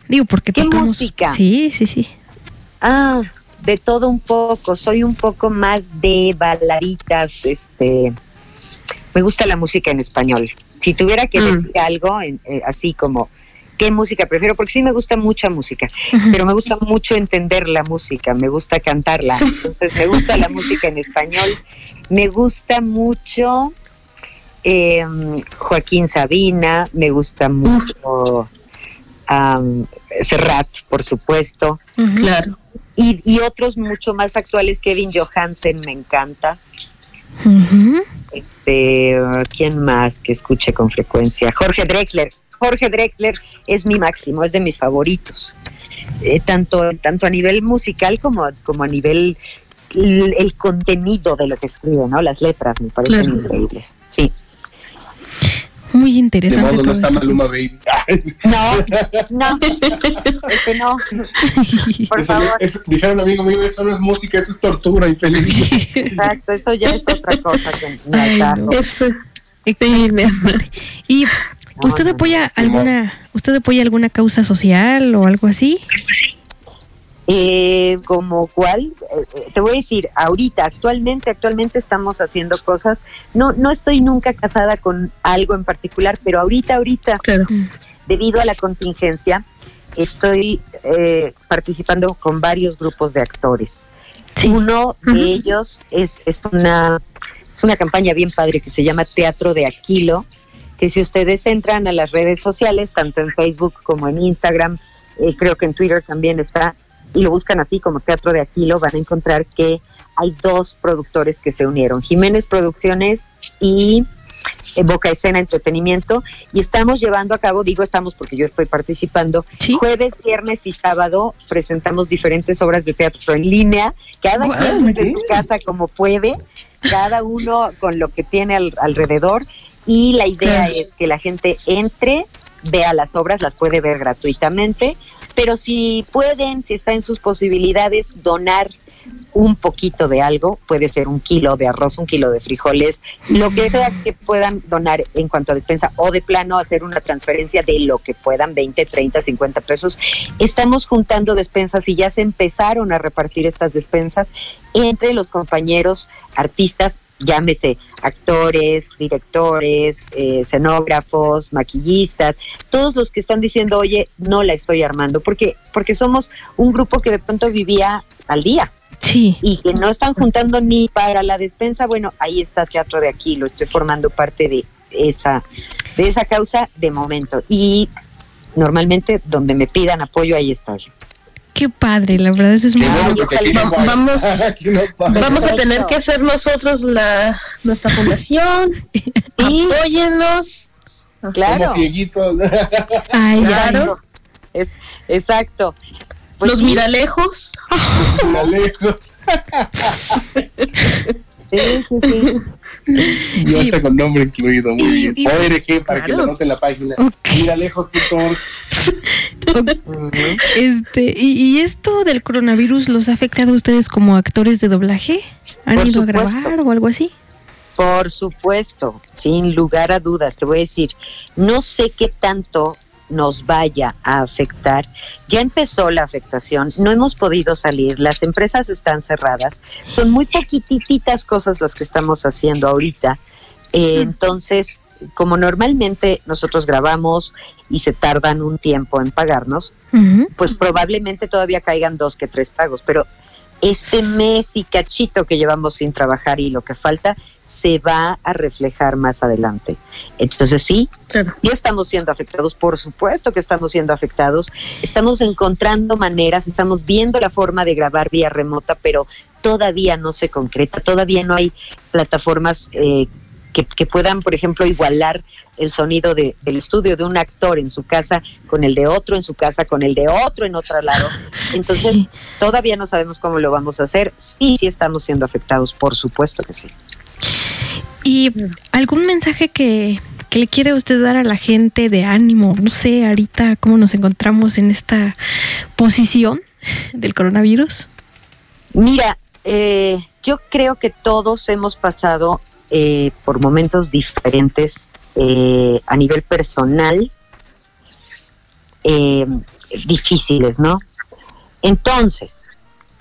Digo, porque ¿Qué tocamos- música? Sí, sí, sí. Ah, de todo un poco, soy un poco más de baladitas, este, me gusta la música en español. Si tuviera que Mm. decir algo, en- eh, así como, ¿qué música prefiero? Porque sí me gusta mucha música, pero me gusta mucho entender la música, me gusta cantarla. Entonces, me gusta la música en español, me gusta mucho eh, Joaquín Sabina, me gusta mucho am, Serrat, por supuesto. Claro. y, y otros mucho más actuales, Kevin Johansen me encanta. Este, ¿quién más que escuche con frecuencia? Jorge Drexler. Jorge Drexler es mi máximo, es de mis favoritos. Eh, tanto, tanto a nivel musical como, como a nivel el, el contenido de lo que escribe, ¿no? Las letras me parecen Claro. increíbles. Sí. Muy De interesante. modo, no está esto. Maluma Baby. No, no, ese no, por Eso favor. eso- dijeron amigo mío, eso no es música, eso es tortura infeliz. Exacto, eso ya es otra cosa que Ay, no. Esto, Exactamente. Y usted apoya alguna, usted apoya alguna causa social o algo así? Eh, como cuál, Eh, eh, te voy a decir, ahorita, actualmente, actualmente estamos haciendo cosas. No, no estoy nunca casada con algo en particular, pero ahorita, ahorita, claro. debido a la contingencia, estoy eh, participando con varios grupos de actores. Sí. Uno de ellos es, es una es una campaña bien padre que se llama Teatro de Aquilo, que si ustedes entran a las redes sociales, tanto en Facebook como en Instagram, eh, creo que en Twitter también está, y lo buscan así como Teatro de Aquilo, van a encontrar que hay dos productores que se unieron, Jiménez Producciones y eh, Boca Escena Entretenimiento, y estamos llevando a cabo, digo estamos porque yo estoy participando, Sí. jueves, viernes y sábado presentamos diferentes obras de teatro en línea, cada quien desde su casa como puede, cada uno con lo que tiene al- alrededor, y la idea es que la gente entre, vea las obras, las puede ver gratuitamente, pero si pueden, si está en sus posibilidades, donar un poquito de algo, puede ser un kilo de arroz, un kilo de frijoles, lo que sea que puedan donar en cuanto a despensa o de plano hacer una transferencia de lo que puedan, 20, 30, 50 pesos. Estamos juntando despensas y ya se empezaron a repartir estas despensas entre los compañeros artistas, llámese actores, directores, eh, escenógrafos, maquillistas, todos los que están diciendo, oye, no la estoy armando, porque, porque somos un grupo que de pronto vivía al día Sí. y que no están juntando ni para la despensa, bueno, ahí está Teatro de aquí, lo estoy formando parte de esa, de esa causa de momento. Y normalmente donde me pidan apoyo, ahí estoy. Qué padre, la verdad eso es muy bueno, no. Vamos-. Vamos a tener que hacer nosotros la nuestra fundación. Sí, Apóyennos. claro. Como cieguitos. Ay, ya. Claro. Es, exacto. Pues Los sí, miralejos. A lejos. Sí, sí, sí. Y hasta con nombre incluido. Muy y- bien. y- ORG para que lo anote en la página. Ok. Mira lejos.org. Este, y, y esto del coronavirus los ha afectado a ustedes como actores de doblaje? ¿Han Por ido a supuesto. grabar o algo así? Por supuesto, sin lugar a dudas, te voy a decir, no sé qué tanto nos vaya a afectar. Ya empezó la afectación, no hemos podido salir, las empresas están cerradas, son muy poquititas cosas las que estamos haciendo ahorita. Eh, Entonces, como normalmente nosotros grabamos y se tardan un tiempo en pagarnos, pues probablemente todavía caigan dos que tres pagos, pero este mes y cachito que llevamos sin trabajar y lo que falta se va a reflejar más adelante. Entonces sí, Claro. sí estamos siendo afectados, por supuesto que estamos siendo afectados, estamos encontrando maneras, estamos viendo la forma de grabar vía remota, pero todavía no se concreta, todavía no hay plataformas eh, que, que puedan, por ejemplo, igualar el sonido de- del estudio de un actor en su casa con el de otro en su casa, con el de otro en otro lado. Entonces, Sí. todavía no sabemos cómo lo vamos a hacer. Sí, sí estamos siendo afectados, por supuesto que sí. ¿Y algún mensaje que, que le quiere usted dar a la gente de ánimo? No sé, ahorita cómo nos encontramos en esta posición del coronavirus. Mira, eh, yo creo que todos hemos pasado eh, por momentos diferentes eh, a nivel personal, eh, difíciles, ¿no? Entonces,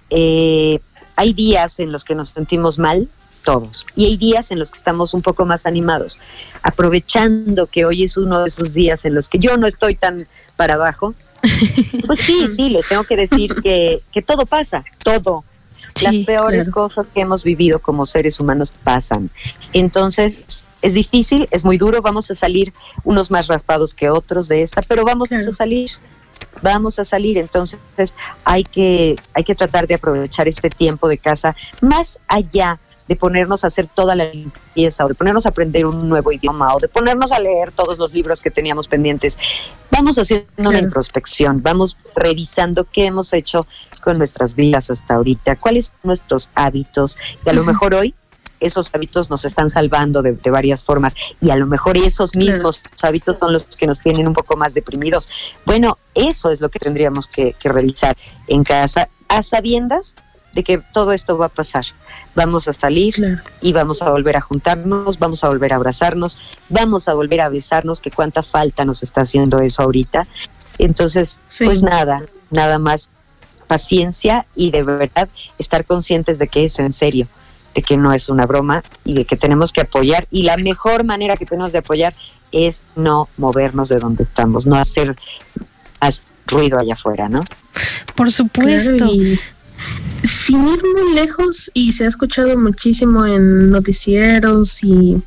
eh, hay días en los que nos sentimos mal, todos, y hay días en los que estamos un poco más animados, aprovechando que hoy es uno de esos días en los que yo no estoy tan para abajo. Pues sí, sí, les tengo que decir que, que todo pasa, todo. Las peores claro. cosas que hemos vivido como seres humanos pasan. Entonces, es difícil, es muy duro, vamos a salir unos más raspados que otros de esta, pero vamos Claro. a salir. Vamos a salir, entonces hay que, hay que tratar de aprovechar este tiempo de casa más allá de ponernos a hacer toda la limpieza o de ponernos a aprender un nuevo idioma o de ponernos a leer todos los libros que teníamos pendientes. Vamos haciendo una introspección, vamos revisando qué hemos hecho con nuestras vidas hasta ahorita, cuáles son nuestros hábitos y a lo mejor hoy esos hábitos nos están salvando de, de varias formas y a lo mejor esos mismos hábitos son los que nos tienen un poco más deprimidos. Bueno, eso es lo que tendríamos que, que revisar en casa a sabiendas de que todo esto va a pasar. Vamos a salir Claro. y vamos a volver a juntarnos, vamos a volver a abrazarnos, vamos a volver a besarnos, que cuánta falta nos está haciendo eso ahorita. Entonces, Sí. pues nada, nada más paciencia y de verdad estar conscientes de que es en serio, de que no es una broma y de que tenemos que apoyar. Y la mejor manera que tenemos de apoyar es no movernos de donde estamos, no hacer más ruido allá afuera, ¿no? Por supuesto. Claro, y sin ir muy lejos, y se ha escuchado muchísimo en noticieros y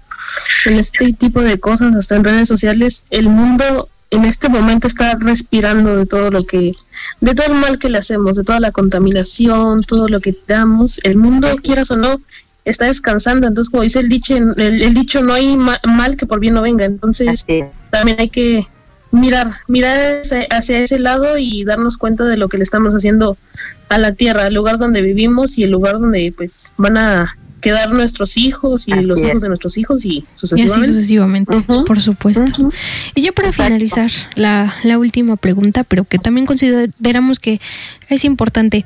en este tipo de cosas, hasta en redes sociales, el mundo en este momento está respirando de todo lo que, de todo el mal que le hacemos, de toda la contaminación, todo lo que damos. El mundo, quieras o no, está descansando. Entonces, como dice el dicho, el, el dicho, no hay ma- mal que por bien no venga. Entonces, también hay que mirar, mirar ese- hacia ese lado y darnos cuenta de lo que le estamos haciendo a la tierra, al lugar donde vivimos y el lugar donde pues van a quedar nuestros hijos y Así los hijos es. de nuestros hijos y Y así sucesivamente. sucesivamente, por supuesto. Y ya para Exacto. finalizar, la, la última pregunta, pero que también consideramos que es importante.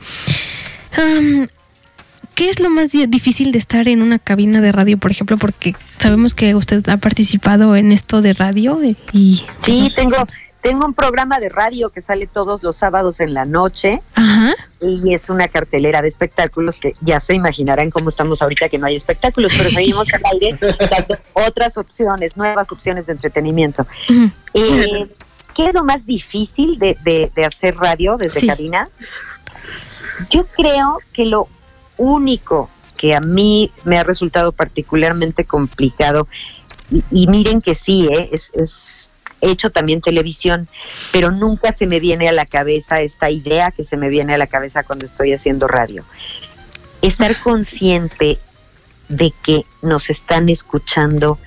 ¿Qué es lo más di- difícil de estar en una cabina de radio, por ejemplo? Porque sabemos que usted ha participado en esto de radio y... Sí, tengo, tengo un programa de radio que sale todos los sábados en la noche Ajá. y es una cartelera de espectáculos que ya se imaginarán cómo estamos ahorita que no hay espectáculos, pero seguimos al aire dando otras opciones, nuevas opciones de entretenimiento. Eh, ¿Qué es lo más difícil de, de- de hacer radio desde Sí. cabina? Yo creo que lo único que a mí me ha resultado particularmente complicado, y, miren que sí, ¿eh? es, es- he hecho también televisión, pero nunca se me viene a la cabeza esta idea que se me viene a la cabeza cuando estoy haciendo radio. Estar consciente de que nos están escuchando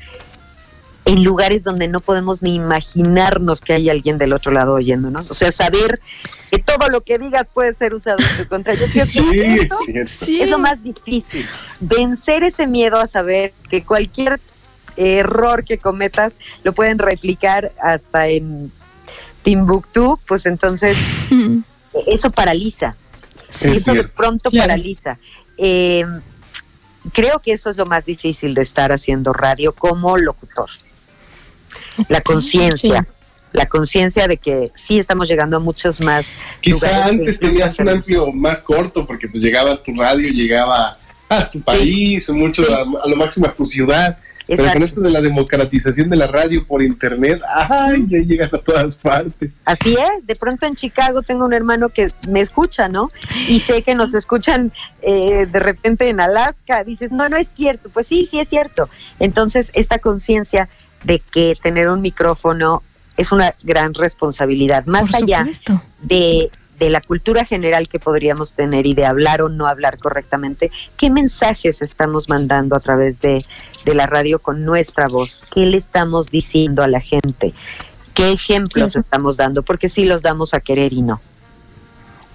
en lugares donde no podemos ni imaginarnos que hay alguien del otro lado oyéndonos. O sea, saber que todo lo que digas puede ser usado en tu contra. Yo creo que Sí, es eso. Sí. es lo más difícil. Vencer ese miedo a saber que cualquier error que cometas lo pueden replicar hasta en Timbuktu, pues entonces eso paraliza. Es eso de pronto Claro. paraliza. Eh, creo que eso es lo más difícil de estar haciendo radio como locutor. La conciencia. La conciencia de que sí estamos llegando a muchos más. Quizá antes tenías un amplio más corto porque pues llegaba a tu radio, llegaba a su país, mucho Sí. a, a lo máximo a tu ciudad. Pero con esto de la democratización de la radio por internet, ¡ay! Ya llegas a todas partes. Así es, de pronto en Chicago tengo un hermano que me escucha, ¿no? Y sé que nos escuchan eh, de repente en Alaska. Dices, no, no es cierto. Pues sí, sí es cierto. Entonces, esta conciencia de que tener un micrófono es una gran responsabilidad, más Por allá supuesto. de, de la cultura general que podríamos tener y de hablar o no hablar correctamente, ¿qué mensajes estamos mandando a través de, de la radio con nuestra voz? ¿Qué le estamos diciendo a la gente? ¿Qué ejemplos estamos dando? Porque sí los damos a querer y no.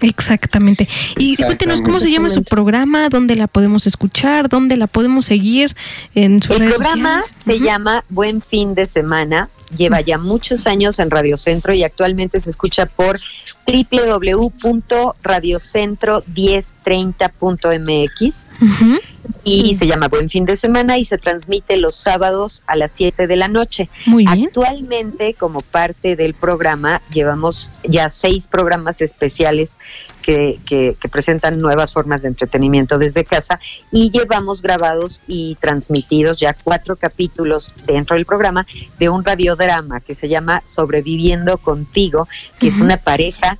Exactamente. Y cuéntenos cómo se llama su programa, dónde la podemos escuchar, dónde la podemos seguir en sus El redes programa sociales. se llama Buen Fin de Semana. Lleva ya muchos años en Radio Centro y actualmente se escucha por www.radiocentro1030.mx. Ujú. Y se llama Buen Fin de Semana y se transmite los sábados a las 7 de la noche. Muy bien. Actualmente, como parte del programa, llevamos ya seis programas especiales que, que, que presentan nuevas formas de entretenimiento desde casa y llevamos grabados y transmitidos ya cuatro capítulos dentro del programa de un radiodrama que se llama Sobreviviendo contigo, que es una pareja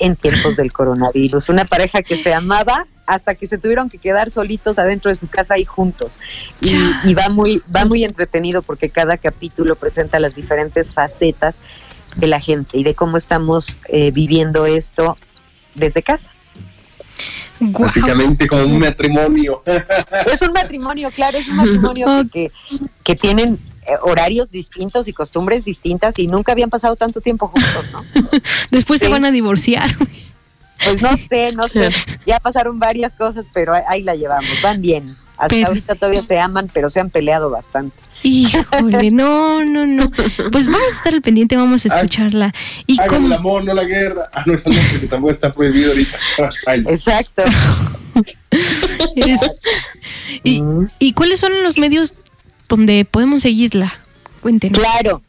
en tiempos del coronavirus, una pareja que se amaba hasta que se tuvieron que quedar solitos adentro de su casa y juntos. Y, va muy va muy entretenido porque cada capítulo presenta las diferentes facetas de la gente y de cómo estamos eh, viviendo esto desde casa. Básicamente como un matrimonio. Es un matrimonio, claro, es un matrimonio que, tienen eh, horarios distintos y costumbres distintas y nunca habían pasado tanto tiempo juntos, ¿no? Después se van a divorciar. Pues no sé, no sé. Ya pasaron varias cosas, pero ahí, la llevamos. Van bien. Hasta Pero- ahorita todavía se aman, pero se han peleado bastante. Híjole, no, no, no. Pues vamos a estar al pendiente, vamos a escucharla. Y Hagan como el amor, no la guerra. Ah, no, eso no, porque tampoco está prohibido ahorita. Ay, Exacto. es- y, Mm. ¿Y cuáles son los medios donde podemos seguirla? Cuéntenos. Claro.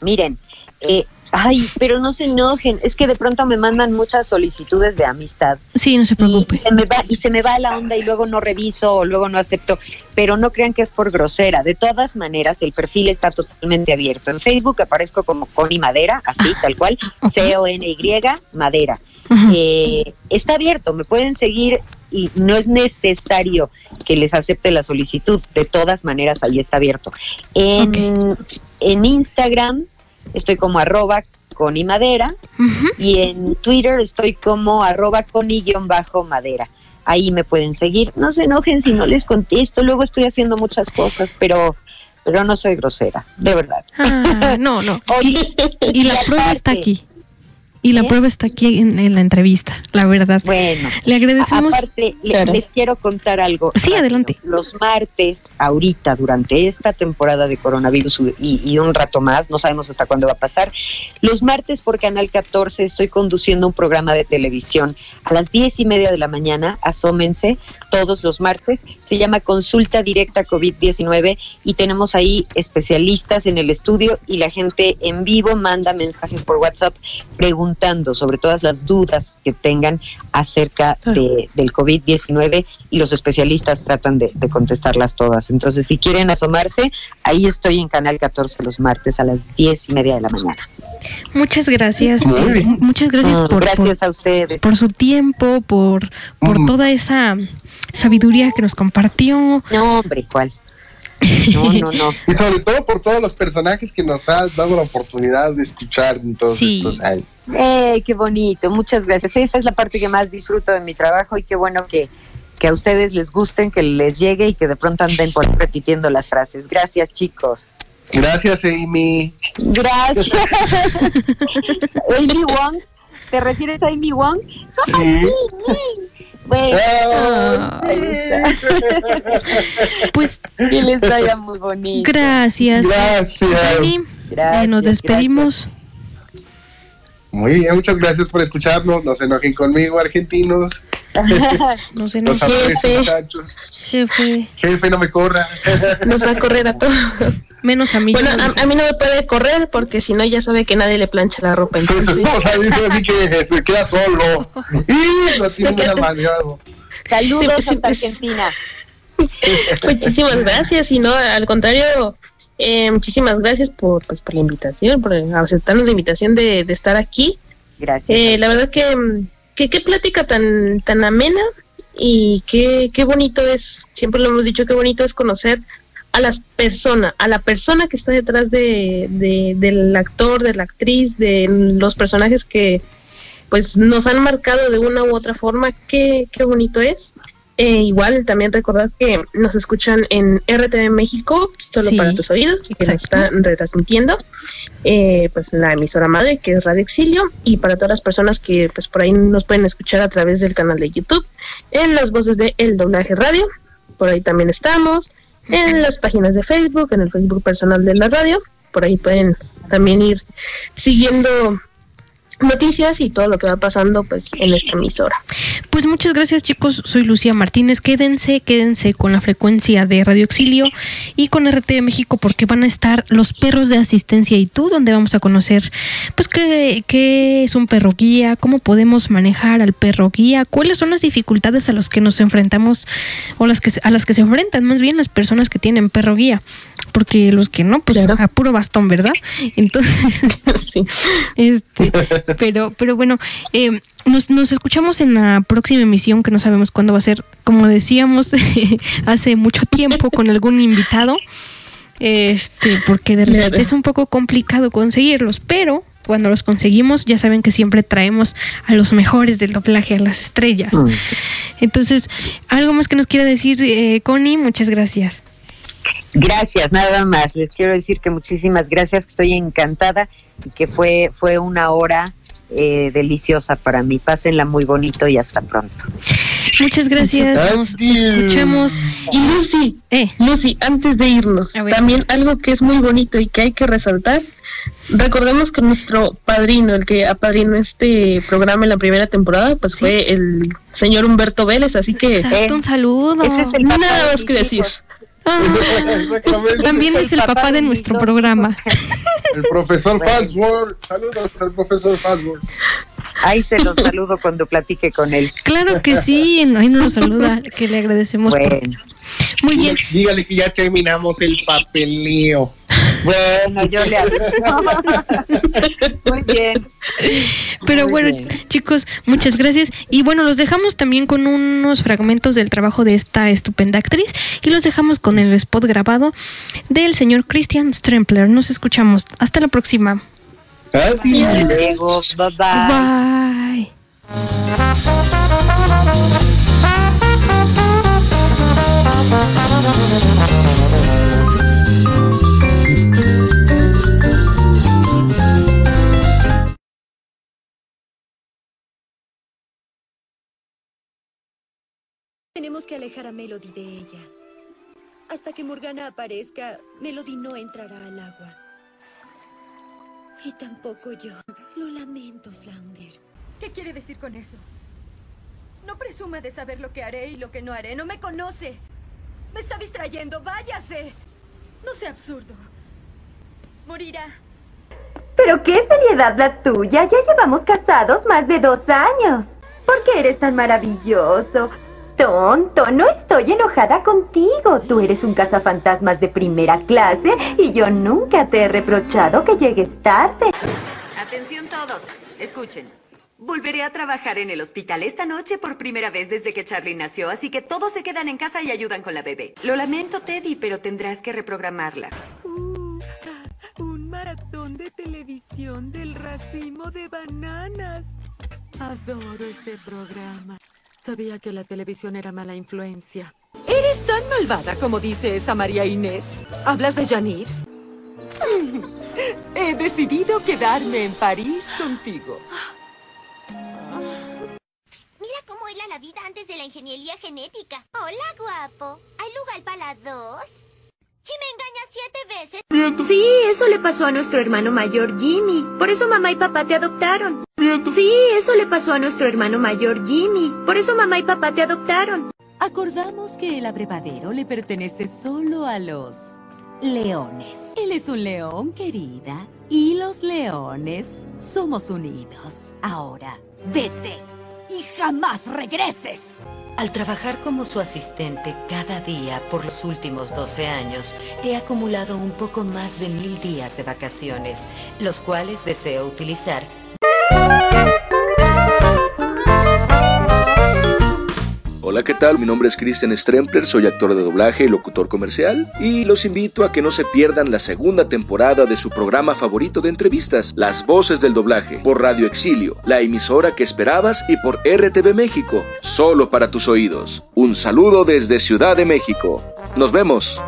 Miren, eh, ay, pero no se enojen. Es que de pronto me mandan muchas solicitudes de amistad. Sí, no se y preocupe. se me va y se me va la onda y luego no reviso o luego no acepto, pero no crean que es por grosera. De todas maneras, el perfil está totalmente abierto. En Facebook aparezco como Connie Madera, así tal cual, Ok. C O N Y Madera. Eh, está abierto, me pueden seguir y no es necesario que les acepte la solicitud. De todas maneras, ahí está abierto. En, en Instagram estoy como arroba Connie Madera Ujú. y en Twitter estoy como arroba Connie-madera. Ahí me pueden seguir. No se enojen si no les contesto. Luego estoy haciendo muchas cosas, pero, pero no soy grosera, de verdad. Ah, no, no. Oye, Y la y prueba está aquí. Y la prueba está aquí en, en la entrevista, la verdad. Bueno, Le agradecemos. aparte, les quiero contar algo. Sí, rápido. adelante. Los martes, ahorita, durante esta temporada de coronavirus y, y un rato más, no sabemos hasta cuándo va a pasar, los martes por Canal 14 estoy conduciendo un programa de televisión a las diez y media de la mañana, asómense todos los martes, se llama Consulta Directa COVID-19 y tenemos ahí especialistas en el estudio y la gente en vivo manda mensajes por WhatsApp preguntando sobre todas las dudas que tengan acerca de, del COVID-19 y los especialistas tratan de, de contestarlas todas. Entonces, si quieren asomarse, ahí estoy en Canal 14 los martes a las diez y media de la mañana. Muchas gracias. Muy eh, bien. muchas gracias Mm, por, Gracias a ustedes. por, por su tiempo, por, por Mm. toda esa sabiduría que nos compartió. No, hombre, ¿cuál? No, no, no. Y sobre todo por todos los personajes que nos has dado la oportunidad de escuchar en todos Sí. estos años. ¡Eh, qué bonito! Muchas gracias. Esa es la parte que más disfruto de mi trabajo y qué bueno que, que a ustedes les gusten, que les llegue y que de pronto anden por repitiendo las frases. Gracias, chicos. Gracias, Amy. Gracias. Amy Wong. ¿Te refieres a Amy Wong? Sí. Bueno, Ah, ahí está. Pues Que les vaya muy bonito. gracias. Gracias. Dani. Eh, Gracias, nos despedimos. Muy bien, muchas gracias por escucharnos. No se enojen conmigo, argentinos. No Los aprecio, Jefe. muchachos. jefe. Jefe, no me corra. Nos va a correr a todos. Menos a mí. Bueno, a, a mí no me puede correr porque si no ya sabe que nadie le plancha la ropa. Su su Entonces, esposa dice así que se queda solo. Y lo tiene queda-. Saludos Sí, sí, hasta pues. Argentina. muchísimas gracias y no, al contrario, eh, muchísimas gracias por, pues, por la invitación, por aceptarnos la invitación de, de estar aquí. Gracias. Eh, la verdad que, mm, que qué plática tan, tan amena y qué, qué bonito es, siempre lo hemos dicho, qué bonito es conocer a las personas, a la persona que está detrás de, de- del actor, de la actriz, de los personajes que pues nos han marcado de una u otra forma, qué, qué bonito es. Eh, igual también recordar que nos escuchan en RTV México, solo Sí, para tus oídos, que nos están retransmitiendo, eh, pues la emisora madre que es Radio Exilio, y para todas las personas que pues por ahí nos pueden escuchar a través del canal de YouTube, en las voces de El Doblaje Radio, por ahí también estamos, en las páginas de Facebook, en el Facebook personal de la radio, por ahí pueden también ir siguiendo noticias y todo lo que va pasando pues en esta emisora. Pues muchas gracias chicos, soy Lucía Martínez. Quédense, quédense con la frecuencia de Radio Exilio y con RT México porque van a estar los perros de asistencia y tú, donde vamos a conocer pues qué, qué es un perro guía, cómo podemos manejar al perro guía, cuáles son las dificultades a las que nos enfrentamos o las que, a las que se enfrentan más bien las personas que tienen perro guía porque los que no, pues a puro bastón, ¿verdad? Entonces, sí. este, pero, pero bueno, eh, nos, nos escuchamos en la próxima emisión que no sabemos cuándo va a ser, como decíamos hace mucho tiempo con algún invitado, este, porque de repente es un poco complicado conseguirlos, pero cuando los conseguimos, ya saben que siempre traemos a los mejores del doblaje, a las estrellas. Mm. Entonces, algo más que nos quiera decir, eh, Connie, muchas gracias. Gracias, nada más. Les quiero decir que muchísimas gracias, que estoy encantada y que fue, fue una hora eh, deliciosa para mí. Pásenla muy bonito y hasta pronto. Muchas gracias. Nos escuchemos. Y Lucy, eh. Lucy, antes de irnos, también algo que es muy bonito y que hay que resaltar. Recordemos que nuestro padrino, el que apadrinó este programa en la primera temporada, pues fue el señor Humberto Vélez, así que un saludo. Ese es el nada más que decir. Ah, también es el papá de nuestro programa. El profesor bueno. Saludos al profesor Fastword. Ahí se los saludo cuando platique con él. Claro que sí, ahí nos saluda, que le agradecemos. Bueno. Muy bien. Dígale que ya terminamos el papeleo. Bueno, yo le Muy bien. Pero bueno, chicos, muchas gracias. Y bueno, los dejamos también con unos fragmentos del trabajo de esta estupenda actriz y los dejamos con el spot grabado del señor Christian Strempler. Nos escuchamos. Hasta la próxima. Adiós. Bye bye. Tenemos que alejar a Melody de ella. Hasta que Morgana aparezca, Melody no entrará al agua. Y tampoco yo. Lo lamento, Flounder. ¿Qué quiere decir con eso? No presuma de saber lo que haré y lo que no haré. No me conoce. Me está distrayendo. Váyase. No sea absurdo. Morirá. Pero qué seriedad la tuya. Ya llevamos casados más de dos años. ¿Por qué eres tan maravilloso? Tonto, no estoy enojada contigo. Tú eres un cazafantasmas de primera clase y yo nunca te he reprochado que llegues tarde. Atención todos, escuchen. Volveré a trabajar en el hospital esta noche por primera vez desde que Charlie nació, así que todos se quedan en casa y ayudan con la bebé. Lo lamento, Teddy, pero tendrás que reprogramarla. Uh, un maratón de televisión del racimo de bananas. Adoro este programa. Sabía que la televisión era mala influencia. ¿Eres tan malvada como dice esa María Inés? ¿Hablas de Janice? He decidido quedarme en París contigo. Mira cómo era la vida antes de la ingeniería genética. Hola, guapo. ¿Hay lugar para dos? Si me engañas siete veces. Sí, eso le pasó a nuestro hermano mayor Jimmy. Por eso mamá y papá te adoptaron. Sí, eso le pasó a nuestro hermano mayor Jimmy. Por eso mamá y papá te adoptaron. Acordamos que el abrevadero le pertenece solo a los leones. Él es un león, querida. Y los leones somos unidos. Ahora, vete y jamás regreses. Al trabajar como su asistente cada día por los últimos 12 años, he acumulado un poco más de mil días de vacaciones, los cuales deseo utilizar Hola, ¿qué tal? Mi nombre es Christian Strempler, soy actor de doblaje y locutor comercial, y los invito a que no se pierdan la segunda temporada de su programa favorito de entrevistas, Las Voces del Doblaje, por Radio Exilio, la emisora que esperabas, y por RTV México, solo para tus oídos. Un saludo desde Ciudad de México. Nos vemos.